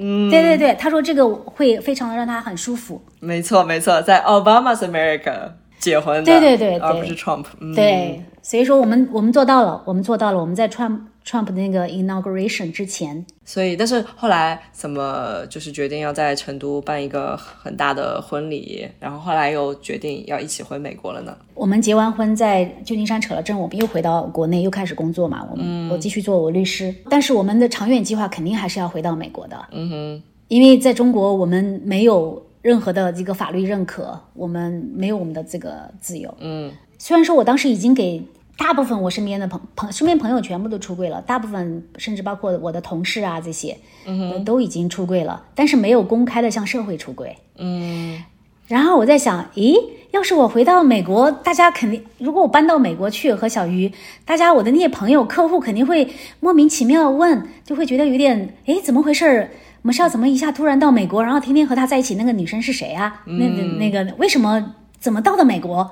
嗯，对对对，他说这个会非常的让他很舒服。没错没错，在 Obama's America 结婚的，对对对，而不是 Trump。对，所以说我们我们做到了，我们做到了，我们在 Trump。Trump 的那个 inauguration 之前，所以但是后来怎么就是决定要在成都办一个很大的婚礼，然后后来又决定要一起回美国了呢？我们结完婚在旧金山扯了证，我们又回到国内又开始工作嘛。我们我继续做我律师，但是我们的长远计划肯定还是要回到美国的。嗯哼，因为在中国我们没有任何的这个法律认可，我们没有我们的这个自由。嗯，虽然说我当时已经给。大部分我身边的朋朋身边朋友全部都出柜了，大部分甚至包括我的同事啊这些，嗯，都已经出柜了，但是没有公开的向社会出柜。嗯，然后我在想，咦，要是我回到美国，大家肯定，如果我搬到美国去和小鱼，大家我的那些朋友客户肯定会莫名其妙问，就会觉得有点，哎，怎么回事？我们是要怎么一下突然到美国，然后天天和他在一起？那个女生是谁啊？那那那个为什么怎么到的美国？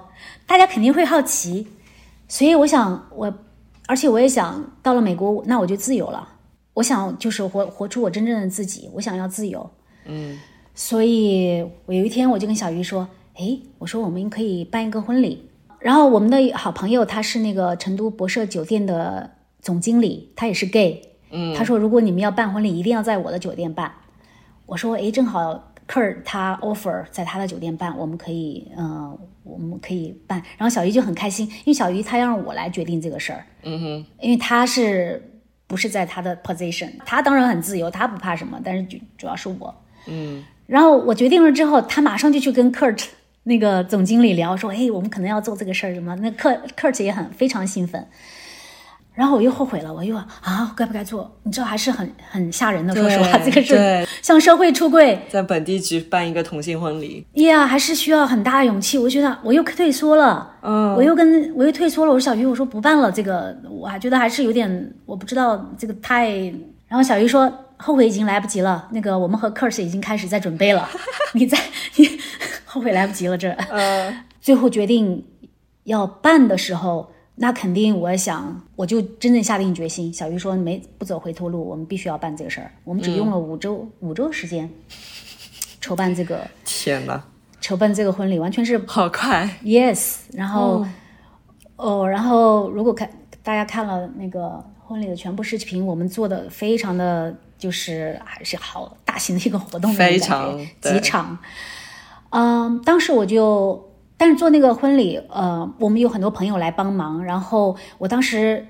大家肯定会好奇。所以我想，我，而且我也想到了美国，那我就自由了。我想就是活活出我真正的自己。我想要自由，嗯。所以我有一天我就跟小鱼说：“哎，我说我们可以办一个婚礼。”然后我们的好朋友他是那个成都博舍酒店的总经理，他也是 gay。嗯，他说如果你们要办婚礼，一定要在我的酒店办。我说：“哎，正好。” Kurt 他 offer 在他的酒店办，我们可以，嗯，我们可以办。然后小鱼就很开心，因为小鱼他要让我来决定这个事儿，嗯哼，因为他是不是在他的 position，他当然很自由，他不怕什么，但是主主要是我，嗯。然后我决定了之后，他马上就去跟 Kurt 那个总经理聊，说，哎，我们可能要做这个事儿什么？那 Kurt Kurt 也很非常兴奋。然后我又后悔了，我又啊，该不该做？你知道还是很很吓人的。说实话，这个是向社会出柜，在本地举办一个同性婚礼，呀，还是需要很大的勇气。我觉得我又退缩了，嗯，我又跟我又退缩了。我说小鱼，我说不办了，这个我还觉得还是有点，我不知道这个太。然后小鱼说后悔已经来不及了，那个我们和 Kurt 已经开始在准备了，你在你 后悔来不及了这。嗯，最后决定要办的时候。那肯定，我想，我就真正下定决心。小鱼说没不走回头路，我们必须要办这个事儿。我们只用了五周五周时间筹办这个。天呐！筹办这个婚礼完全是好快。Yes，然后哦，然后如果看大家看了那个婚礼的全部视频，我们做的非常的就是还是好大型的一个活动，非常几场。嗯，当时我就。但是做那个婚礼，呃，我们有很多朋友来帮忙，然后我当时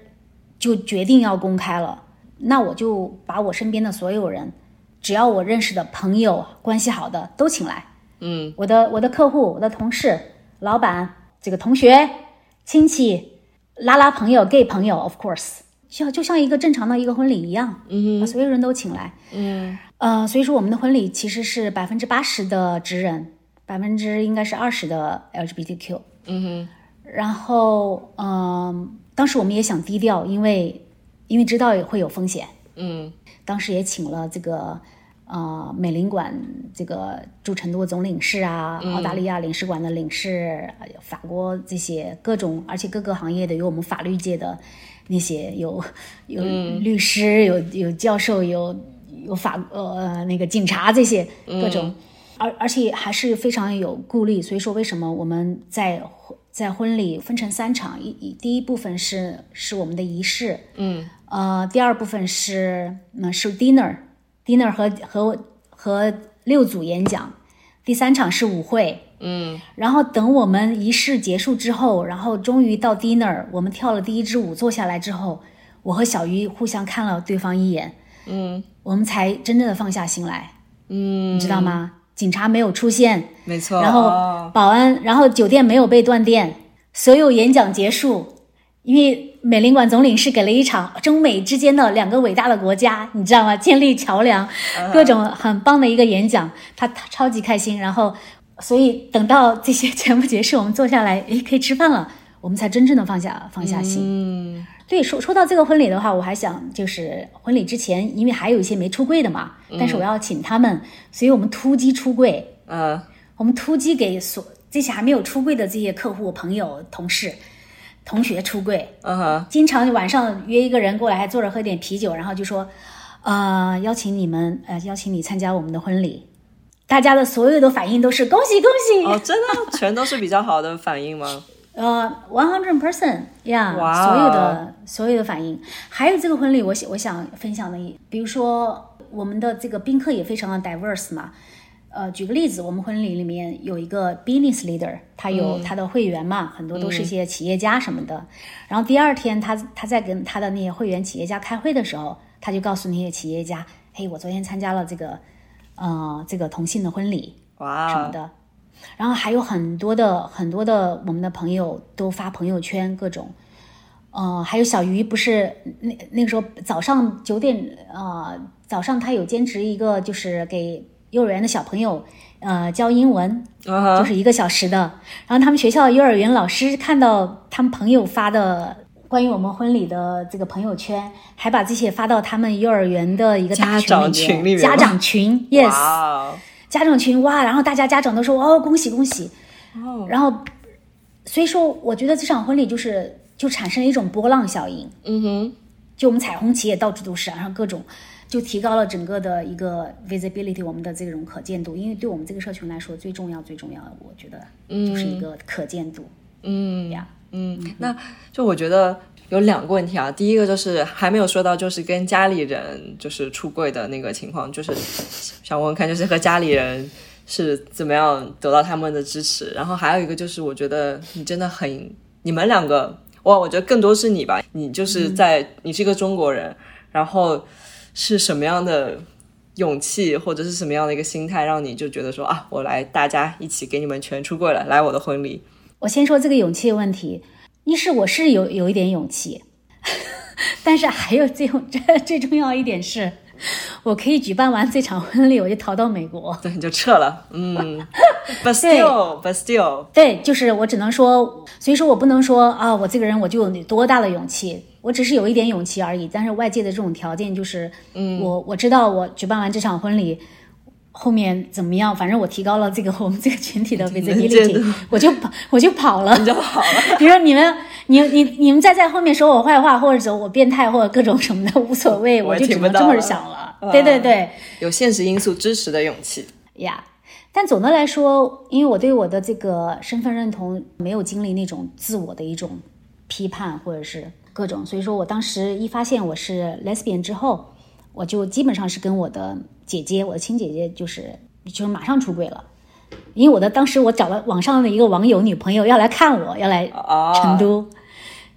就决定要公开了。那我就把我身边的所有人，只要我认识的朋友、关系好的都请来。嗯，我的我的客户、我的同事、老板、这个同学、亲戚，拉拉朋友、gay 朋友，of course，像就像一个正常的一个婚礼一样，嗯，把所有人都请来。嗯，呃，所以说我们的婚礼其实是百分之八十的直人。百分之应该是二十的 LGBTQ，嗯哼，然后嗯，当时我们也想低调，因为因为知道也会有风险，嗯，当时也请了这个呃美领馆这个驻成都总领事啊，澳大利亚领事馆的领事，法国这些各种，而且各个行业的有我们法律界的那些有有律师，有有教授，有有法呃那个警察这些各种。而而且还是非常有顾虑，所以说为什么我们在在婚礼分成三场，一一第一部分是是我们的仪式，嗯，呃，第二部分是那是 dinner，dinner 和和和六组演讲，第三场是舞会，嗯，然后等我们仪式结束之后，然后终于到 dinner，我们跳了第一支舞，坐下来之后，我和小鱼互相看了对方一眼，嗯，我们才真正的放下心来，嗯，你知道吗？警察没有出现，没错。然后保安，然后酒店没有被断电，所有演讲结束。因为美领馆总领事给了一场中美之间的两个伟大的国家，你知道吗？建立桥梁，各种很棒的一个演讲，他他超级开心。然后，所以等到这些全部结束，我们坐下来，诶，可以吃饭了，我们才真正的放下放下心。嗯。对，说说到这个婚礼的话，我还想就是婚礼之前，因为还有一些没出柜的嘛，但是我要请他们，所以我们突击出柜。嗯，我们突击给所这些还没有出柜的这些客户、朋友、同事、同学出柜。嗯哼，经常晚上约一个人过来，还坐着喝点啤酒，然后就说，呃，邀请你们，呃，邀请你参加我们的婚礼。大家的所有的反应都是恭喜恭喜。哦，真的，全都是比较好的反应吗？呃，one hundred percent，呀，所有的所有的反应，还有这个婚礼，我想我想分享的，比如说我们的这个宾客也非常的 diverse 嘛，呃，举个例子，我们婚礼里面有一个 business leader，他有他的会员嘛，很多都是一些企业家什么的，然后第二天他他在跟他的那些会员企业家开会的时候，他就告诉那些企业家，嘿，我昨天参加了这个，呃，这个同性的婚礼，哇，什么的。然后还有很多的很多的我们的朋友都发朋友圈各种，呃，还有小鱼不是那那个时候早上九点呃早上他有兼职一个就是给幼儿园的小朋友呃教英文，就是一个小时的。然后他们学校幼儿园老师看到他们朋友发的关于我们婚礼的这个朋友圈，还把这些发到他们幼儿园的一个家长群里面，家长群，yes。家长群哇，然后大家家长都说哦恭喜恭喜，哦，然后所以说我觉得这场婚礼就是就产生了一种波浪效应，嗯哼，就我们彩虹旗也到处都是，然后各种就提高了整个的一个 visibility，我们的这种可见度。因为对我们这个社群来说，最重要、最重要的，我觉得就是一个可见度。嗯。呀，嗯，那就我觉得有两个问题啊。第一个就是还没有说到，就是跟家里人就是出柜的那个情况，就是想问问看，就是和家里人是怎么样得到他们的支持。然后还有一个就是，我觉得你真的很，你们两个。哇，我觉得更多是你吧，你就是在，你是一个中国人，然后是什么样的勇气或者是什么样的一个心态，让你就觉得说啊，我来，大家一起给你们全出柜了，来我的婚礼。我先说这个勇气的问题，一是我是有有一点勇气，但是还有最最最重要一点是。我可以举办完这场婚礼，我就逃到美国，对，你就撤了。嗯，but still，but still，对，就是我只能说，所以说我不能说啊，我这个人我就有多大的勇气，我只是有一点勇气而已。但是外界的这种条件就是，嗯，我我知道我举办完这场婚礼后面怎么样，反正我提高了这个 我们这个群体的 visibility，我就跑，我就跑了，你就跑了。比如说你们。你你你们再在后面说我坏话，或者说我变态，或者各种什么的，无所谓，我就只能这么想了。对对对，有现实因素支持的勇气呀。但总的来说，因为我对我的这个身份认同没有经历那种自我的一种批判，或者是各种，所以说我当时一发现我是 lesbian 之后，我就基本上是跟我的姐姐，我的亲姐姐，就是就是马上出柜了。因为我的当时我找了网上的一个网友女朋友要来看我，要来成都，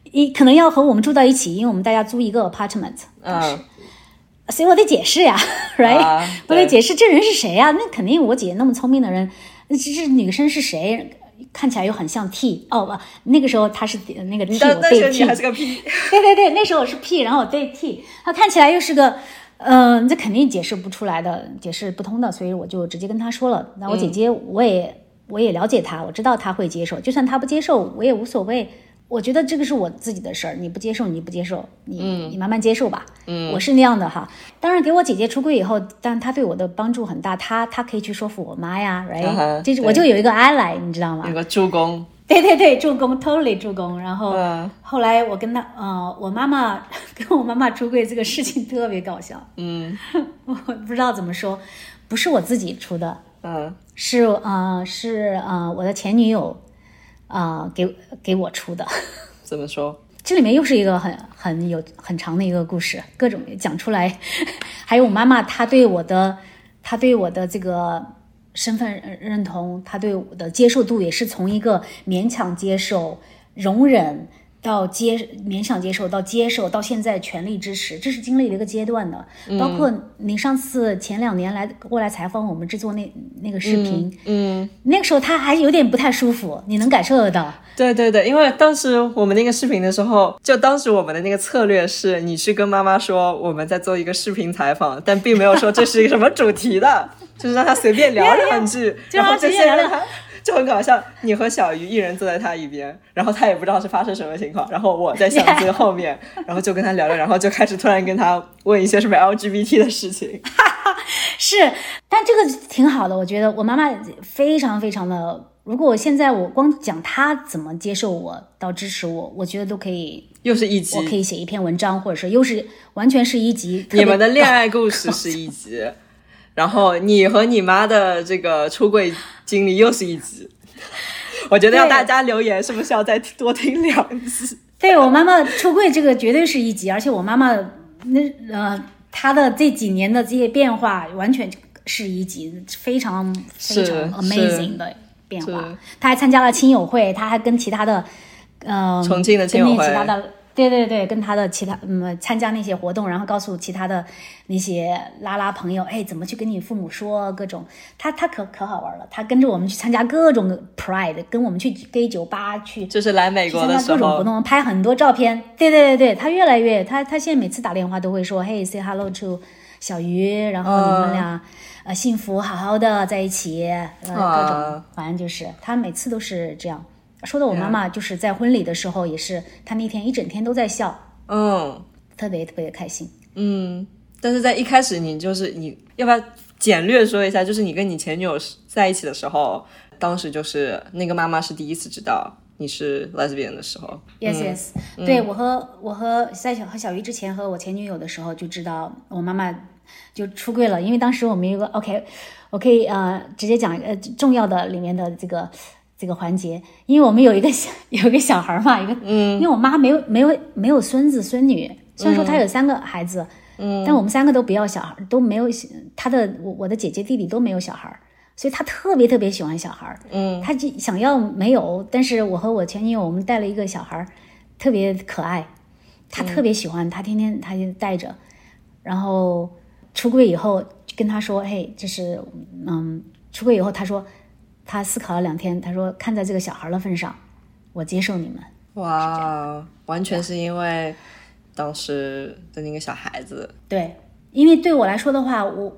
一可能要和我们住到一起，因为我们大家租一个 apartment。嗯，所以我得解释呀，right？我得解释这人是谁呀？那肯定我姐那么聪明的人，这这女生是谁？看起来又很像 T 哦不，那个时候她是那个 T，我对 T 还是个 P。对对对，那时候我是 P，然后我对 T，她看起来又是个。嗯，这肯定解释不出来的，解释不通的，所以我就直接跟他说了。那我姐姐，我也我也了解她，我知道她会接受，就算她不接受，我也无所谓。我觉得这个是我自己的事儿，你不接受，你不接受，你你慢慢接受吧。嗯，我是那样的哈。当然，给我姐姐出柜以后，但她对我的帮助很大，她她可以去说服我妈呀，right？就是我就有一个 ally，你知道吗？有个助攻。对对对，助攻，totally 助攻。然后后来我跟他，呃，我妈妈 跟我妈妈出柜这个事情特别搞笑。嗯，我不知道怎么说，不是我自己出的，嗯，是呃是呃我的前女友，啊给给我出的。怎么说？这里面又是一个很很有很长的一个故事，各种讲出来。还有我妈妈，她对我的，她对我的这个。身份认同，他对我的接受度也是从一个勉强接受、容忍到接勉强接受到接受，到现在全力支持，这是经历了一个阶段的。包括你上次前两年来过来采访我们制作那那个视频，嗯，那个时候他还有点不太舒服，你能感受得到。对对对，因为当时我们那个视频的时候，就当时我们的那个策略是，你去跟妈妈说我们在做一个视频采访，但并没有说这是一个什么主题的。就是让他随便聊两句，然后这些人就很搞笑。你和小鱼一人坐在他一边，然后他也不知道是发生什么情况。然后我在相机后面，然后就跟他聊聊，然后就开始突然跟他问一些什么 LGBT 的事情。是，但这个挺好的，我觉得我妈妈非常非常的。如果我现在我光讲她怎么接受我到支持我，我觉得都可以，又是一集，我可以写一篇文章，或者说又是完全是一集。你们的恋爱故事是一集。然后你和你妈的这个出柜经历又是一集，我觉得要大家留言是不是要再多听两集？对我妈妈出柜这个绝对是一集，而且我妈妈那呃她的这几年的这些变化完全是一集，非常非常 amazing 的变化。她还参加了亲友会，她还跟其他的呃重庆的亲友会。对对对，跟他的其他嗯参加那些活动，然后告诉其他的那些拉拉朋友，哎，怎么去跟你父母说各种，他他可可好玩了，他跟着我们去参加各种 Pride，跟我们去 gay 酒吧去，就是来美国的时候，各种活动拍很多照片。对对对对，他越来越，他他现在每次打电话都会说，嘿，say hello to 小鱼，然后你们俩呃幸福好好的在一起，呃各种，反正就是他每次都是这样。说的我妈妈就是在婚礼的时候，也是她那天一整天都在笑，嗯，特别特别的开心，嗯。但是在一开始，你就是你要不要简略说一下，就是你跟你前女友在一起的时候，当时就是那个妈妈是第一次知道你是 lesbian 的时候，yes yes，对我和我和在小和小鱼之前和我前女友的时候就知道我妈妈就出柜了。因为当时我们有个 OK，我可以呃直接讲呃重要的里面的这个这个环节，因为我们有一个小 有一个小孩嘛，一个嗯，因为我妈没有没有没有孙子孙女，虽然说她有三个孩子，嗯，但我们三个都不要小孩，都没有她的我我的姐姐弟弟都没有小孩。所以她特别特别喜欢小孩儿，嗯，他就想要没有，但是我和我前女友我们带了一个小孩，特别可爱，她特别喜欢，她天天她就带着，然后出柜以后跟他说，嘿，就是，嗯，出柜以后他说，他思考了两天，他说看在这个小孩的份上，我接受你们。哇，完全是因为当时的那个小孩子。对，因为对我来说的话，我。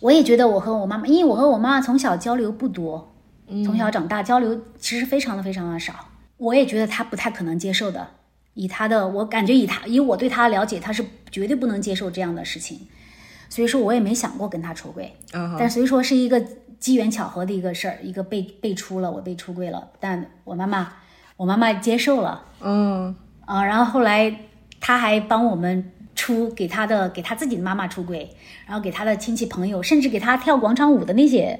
我也觉得我和我妈妈，因为我和我妈妈从小交流不多，从小长大交流其实非常的非常的少。我也觉得他不太可能接受的，以他的，我感觉以他以我对她了解，他是绝对不能接受这样的事情。所以说我也没想过跟他出柜，但所以说是一个机缘巧合的一个事儿，一个被被出了，我被出柜了，但我妈妈我妈妈接受了，嗯啊，然后后来她还帮我们。出给她的，给她自己的妈妈出轨，然后给她的亲戚朋友，甚至给她跳广场舞的那些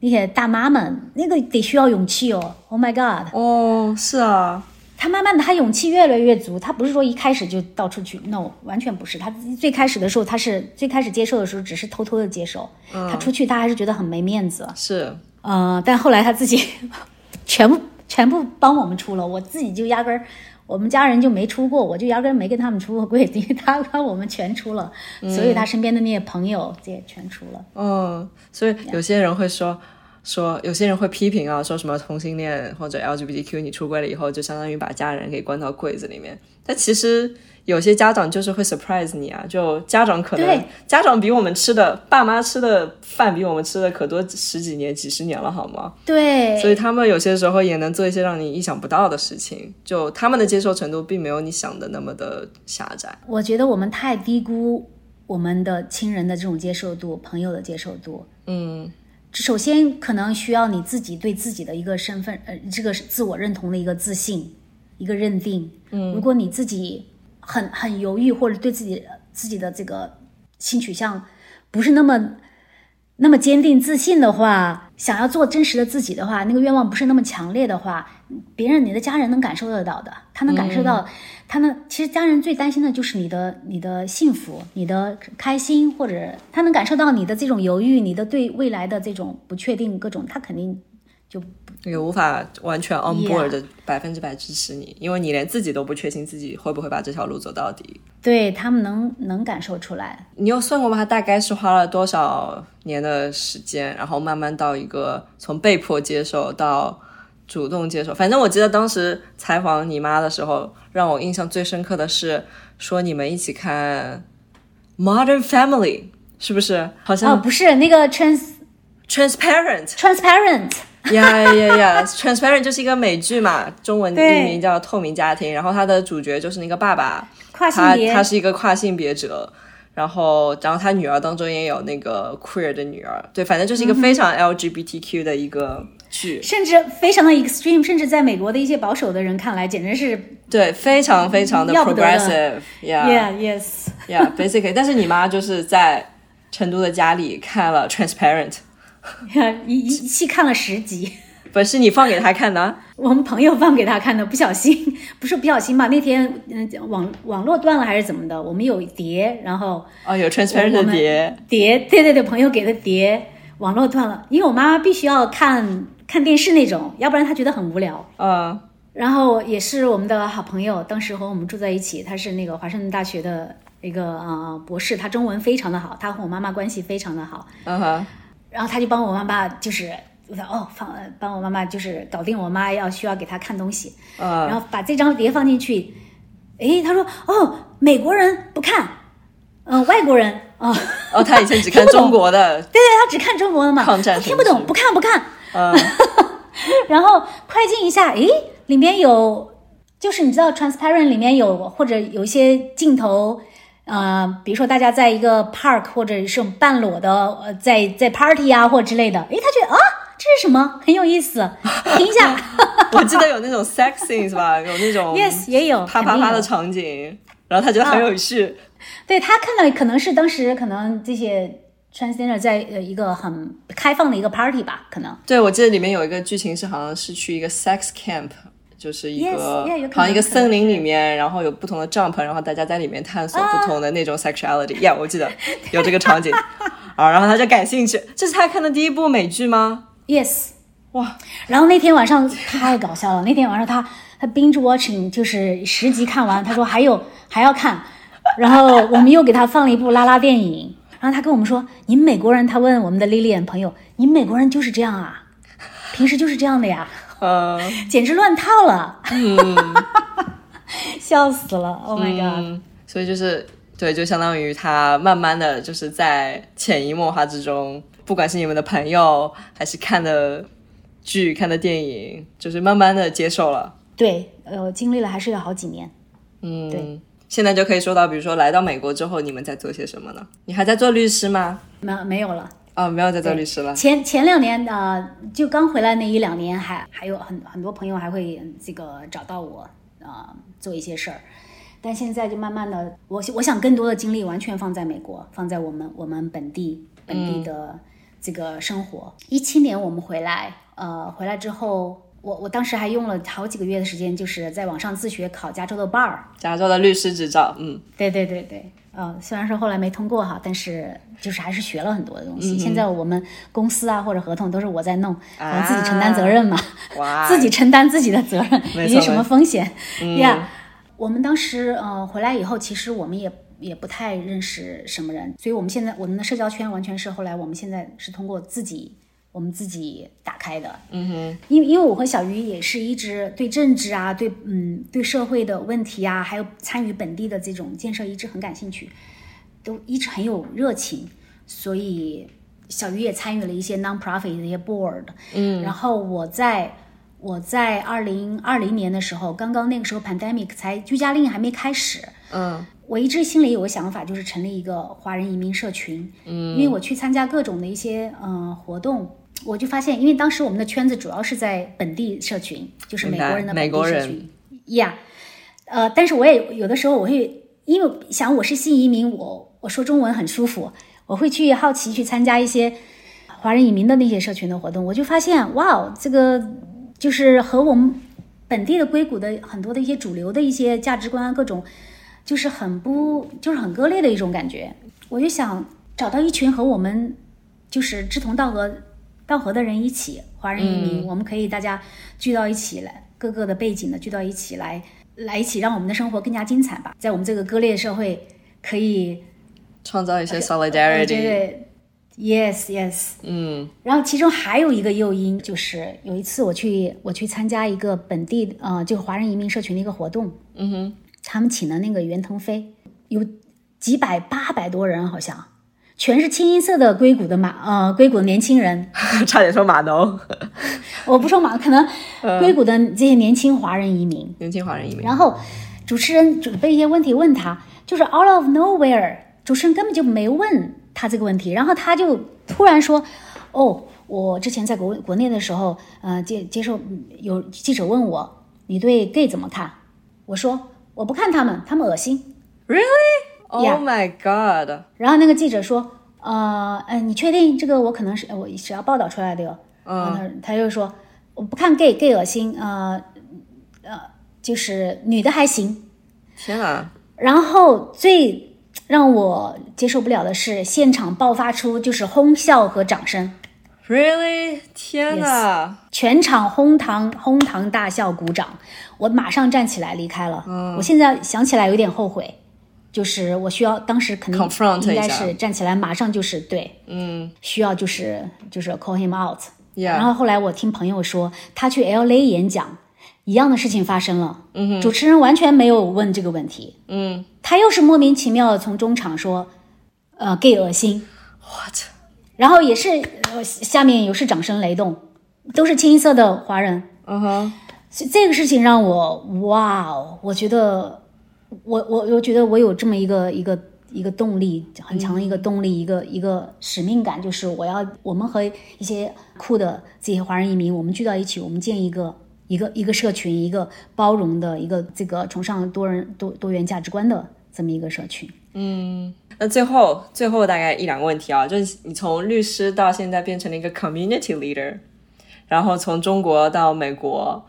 那些大妈们，那个得需要勇气哦。Oh my god！哦，是啊，他慢慢的，他勇气越来越足。他不是说一开始就到处去，no，完全不是。他最开始的时候，他是最开始接受的时候，只是偷偷的接受。他出去，他还是觉得很没面子。是，嗯，但后来他自己 全部全部帮我们出了，我自己就压根儿。我们家人就没出过，我就压根没跟他们出过柜，因为他把我们全出了，所以他身边的那些朋友也全出了。嗯，所以有些人会说说，有些人会批评啊，说什么同性恋或者 LGBTQ 你出柜了以后，就相当于把家人给关到柜子里面。但其实。有些家长就是会 surprise 你啊，就家长可能家长比我们吃的爸妈吃的饭比我们吃的可多十几年几十年了，好吗？对，所以他们有些时候也能做一些让你意想不到的事情，就他们的接受程度并没有你想的那么的狭窄。我觉得我们太低估我们的亲人的这种接受度，朋友的接受度。嗯，首先可能需要你自己对自己的一个身份，呃，这个自我认同的一个自信，一个认定。嗯，如果你自己。很很犹豫，或者对自己自己的这个性取向不是那么那么坚定自信的话，想要做真实的自己的话，那个愿望不是那么强烈的话，别人你的家人能感受得到的，他能感受到，他们其实家人最担心的就是你的你的幸福，你的开心，或者他能感受到你的这种犹豫，你的对未来的这种不确定，各种他肯定。就也无法完全 on board 的百分之百支持你，因为你连自己都不确信自己会不会把这条路走到底。对他们能能感受出来。你有算过吗？他大概是花了多少年的时间，然后慢慢到一个从被迫接受到主动接受。反正我记得当时采访你妈的时候，让我印象最深刻的是说你们一起看 Modern Family，是不是？好像哦，不是那个 trans transparent transparent。呀呀呀！Transparent 就是一个美剧嘛，中文译名叫《透明家庭》，然后它的主角就是那个爸爸，他他是一个跨性别者，然后然后他女儿当中也有那个 queer 的女儿，对，反正就是一个非常 LGBTQ 的一个剧，甚至非常的 extreme，甚至在美国的一些保守的人看来，简直是对非常非常的 progressive，yeah，yeah，yes，yeah，basically，但是你妈就是在成都的家里看了 Transparent。一一期看了十集，不是你放给他看的，我们朋友放给他看的，不小心，不是不小心吧？那天嗯，网网络断了还是怎么的？我们有碟，然后哦，有 transparent 的碟，碟，对对对，朋友给的碟，网络断了，因为我妈妈必须要看看电视那种，要不然他觉得很无聊。嗯，然后也是我们的好朋友，当时和我们住在一起，他是那个华盛顿大学的一个呃博士，他中文非常的好，他和我妈妈关系非常的好。嗯哼。然后他就帮我妈妈，就是我说哦，放帮我妈妈就是搞定我妈要需要给她看东西，然后把这张碟放进去，诶，他说哦，美国人不看，嗯，外国人啊，哦，他以前只看中国的，对对，他只看中国的嘛，听不懂，不看不看，嗯，然后快进一下，诶，里面有，就是你知道 transparent 里面有或者有一些镜头。呃，比如说大家在一个 park 或者是半裸的，呃，在在 party 啊或之类的，诶，他觉得啊，这是什么？很有意思，停一下。我记得有那种 sex scene 是吧？有那种 yes 也有啪啪啪的场景，然后他觉得很有趣。对他看到可能是当时可能这些 transgender 在呃一个很开放的一个 party 吧，可能。对，我记得里面有一个剧情是好像是去一个 sex camp，就是一个好像一个森林里面，然后有不同的帐篷，然后大家在里面探索不同的那种 sexuality。Yeah，我记得 有这个场景啊，然后他就感兴趣。这是他看的第一部美剧吗？Yes。哇，然后那天晚上太搞笑了，那天晚上他他 binge watching 就是十集看完，他说还有还要看。然后我们又给他放了一部拉拉电影，然后他跟我们说：“你们美国人，他问我们的 Lilian 朋友，你们美国人就是这样啊？平时就是这样的呀？呃，简直乱套了，笑死了！Oh my god！所以就是对，就相当于他慢慢的就是在潜移默化之中，不管是你们的朋友，还是看的剧、看的电影，就是慢慢的接受了。对，呃，经历了还是有好几年。嗯，对。现在就可以说到，比如说来到美国之后，你们在做些什么呢？你还在做律师吗？没没有了啊，没有在做律师了。前前两年呃，就刚回来那一两年，还还有很很多朋友还会这个找到我啊，做一些事儿。但现在就慢慢的，我我想更多的精力完全放在美国，放在我们我们本地本地的这个生活。一七年我们回来，呃，回来之后。我我当时还用了好几个月的时间，就是在网上自学考加州的 bar，加州的律师执照。嗯，对对对对，呃，虽然说后来没通过哈，但是就是还是学了很多的东西。现在我们公司啊或者合同都是我在弄，我自己承担责任嘛，自己承担自己的责任，以及什么风险呀。我们当时呃回来以后，其实我们也也不太认识什么人，所以我们现在我们的社交圈完全是后来我们现在是通过自己。我们自己打开的，嗯哼，因为因为我和小鱼也是一直对政治啊，对嗯对社会的问题啊，还有参与本地的这种建设一直很感兴趣，都一直很有热情，所以小鱼也参与了一些 non-profit 的一些 board，嗯，然后我在我在二零二零年的时候，刚刚那个时候 pandemic 才居家令还没开始，嗯。我一直心里有个想法，就是成立一个华人移民社群。嗯，因为我去参加各种的一些嗯活动，我就发现，因为当时我们的圈子主要是在本地社群，就是美国人的本地社群。呀，呃，但是我也有的时候我会因为想我是新移民，我我说中文很舒服，我会去好奇去参加一些华人移民的那些社群的活动，我就发现，哇，这个就是和我们本地的硅谷的很多的一些主流的一些价值观各种。就是很不，就是很割裂的一种感觉。我就想找到一群和我们就是志同道合、道合的人一起，华人移民，我们可以大家聚到一起来，各个的背景的聚到一起来，来一起让我们的生活更加精彩吧。在我们这个割裂社会，可以创造一些 solidarity。对，yes yes。嗯。然后其中还有一个诱因，就是有一次我去我去参加一个本地呃，就是华人移民社群的一个活动。嗯哼。他们请了那个袁腾飞，有几百八百多人，好像全是清一色的硅谷的马呃硅谷的年轻人，差点说马农，我不说马，可能硅谷的这些年轻华人移民，年轻华人移民。然后主持人准备一些问题问他，就是 out of nowhere，主持人根本就没问他这个问题，然后他就突然说：“哦，我之前在国国内的时候，呃接接受有记者问我，你对 gay 怎么看？”我说。我不看他们，他们恶心。Really? Oh my god! 然后那个记者说：“呃，呃，你确定这个？我可能是我是要报道出来的哟。”嗯，他他就说：“我不看 gay，gay 恶心。呃，呃，就是女的还行。”天啊！然后最让我接受不了的是，现场爆发出就是哄笑和掌声。Really？天哪！全场哄堂哄堂大笑，鼓掌。我马上站起来离开了。嗯，我现在想起来有点后悔，就是我需要当时肯定应该是站起来，马上就是对，嗯，需要就是就是 call him out。然后后来我听朋友说，他去 LA 演讲，一样的事情发生了。嗯主持人完全没有问这个问题。嗯，他又是莫名其妙的从中场说，呃，gay 恶心。What？然后也是呃，下面又是掌声雷动，都是清一色的华人。嗯哼。所以这个事情让我哇哦，我觉得我我我觉得我有这么一个一个一个动力，很强的一个动力，一个一个使命感，就是我要我们和一些酷的这些华人移民，我们聚到一起，我们建一个一个一个社群，一个包容的一个这个崇尚多人多多元价值观的这么一个社群。嗯，那最后最后大概一两个问题啊，就是你从律师到现在变成了一个 community leader，然后从中国到美国，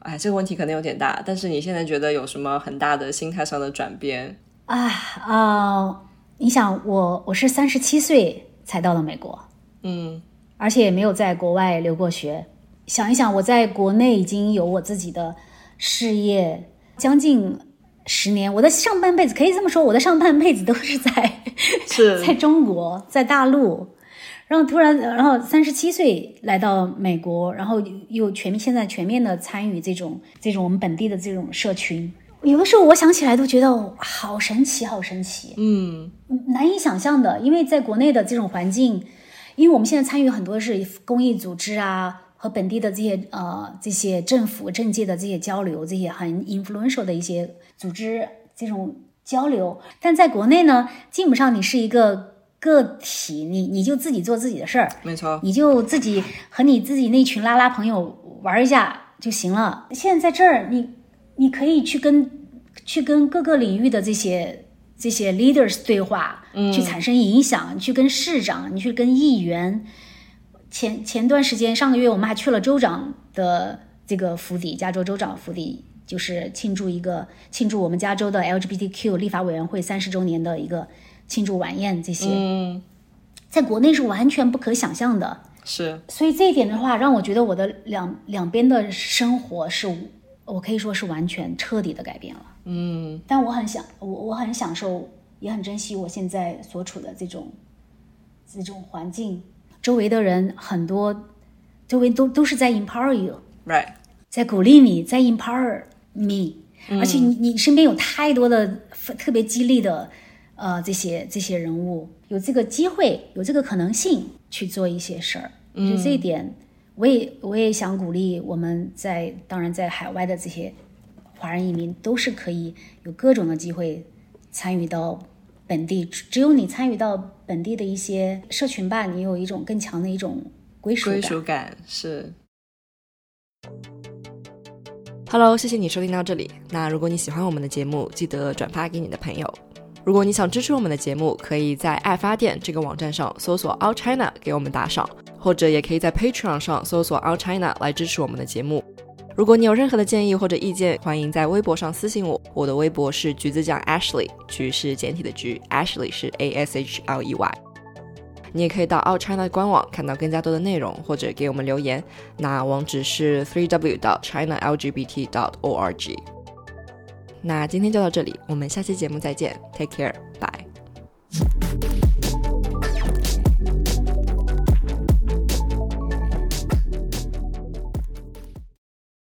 哎，这个问题可能有点大，但是你现在觉得有什么很大的心态上的转变？啊啊，你想我我是三十七岁才到了美国，嗯，而且也没有在国外留过学。想一想，我在国内已经有我自己的事业将近十年，我的上半辈子可以这么说，我的上半辈子都是在是 在中国，在大陆，然后突然，然后三十七岁来到美国，然后又全面现在全面的参与这种这种我们本地的这种社群，有的时候我想起来都觉得好神奇，好神奇，嗯，难以想象的，因为在国内的这种环境，因为我们现在参与很多是公益组织啊。和本地的这些呃这些政府政界的这些交流，这些很 influential 的一些组织这种交流，但在国内呢，基本上你是一个个体，你你就自己做自己的事儿，没错，你就自己和你自己那群拉拉朋友玩一下就行了。现在在这儿，你你可以去跟去跟各个领域的这些这些 leaders 对话，去产生影响，去跟市长，你去跟议员。前前段时间，上个月我们还去了州长的这个府邸，加州州长府邸，就是庆祝一个庆祝我们加州的 LGBTQ 立法委员会三十周年的一个庆祝晚宴。这些，嗯，在国内是完全不可想象的。是，所以这一点的话，让我觉得我的两两边的生活是，我可以说是完全彻底的改变了。嗯，但我很享，我我很享受，也很珍惜我现在所处的这种这种环境。周围的人很多，周围都都是在 empower you，right，在鼓励你，在 empower me，而且你你身边有太多的特别激励的，呃，这些这些人物，有这个机会，有这个可能性去做一些事儿。就这一点，我也我也想鼓励我们在当然在海外的这些华人移民，都是可以有各种的机会参与到。本地只有你参与到本地的一些社群吧，你有一种更强的一种归属归属感。是。Hello，谢谢你收听到这里。那如果你喜欢我们的节目，记得转发给你的朋友。如果你想支持我们的节目，可以在爱发电这个网站上搜索 All China 给我们打赏，或者也可以在 Patreon 上搜索 All China 来支持我们的节目。如果你有任何的建议或者意见，欢迎在微博上私信我。我的微博是橘子酱 Ashley，橘是简体的橘，Ashley 是 A S H L E Y。你也可以到 Out China 官网看到更加多的内容，或者给我们留言。那网址是 three w dot china lgbt dot org。那今天就到这里我们下期节目再见 take care bye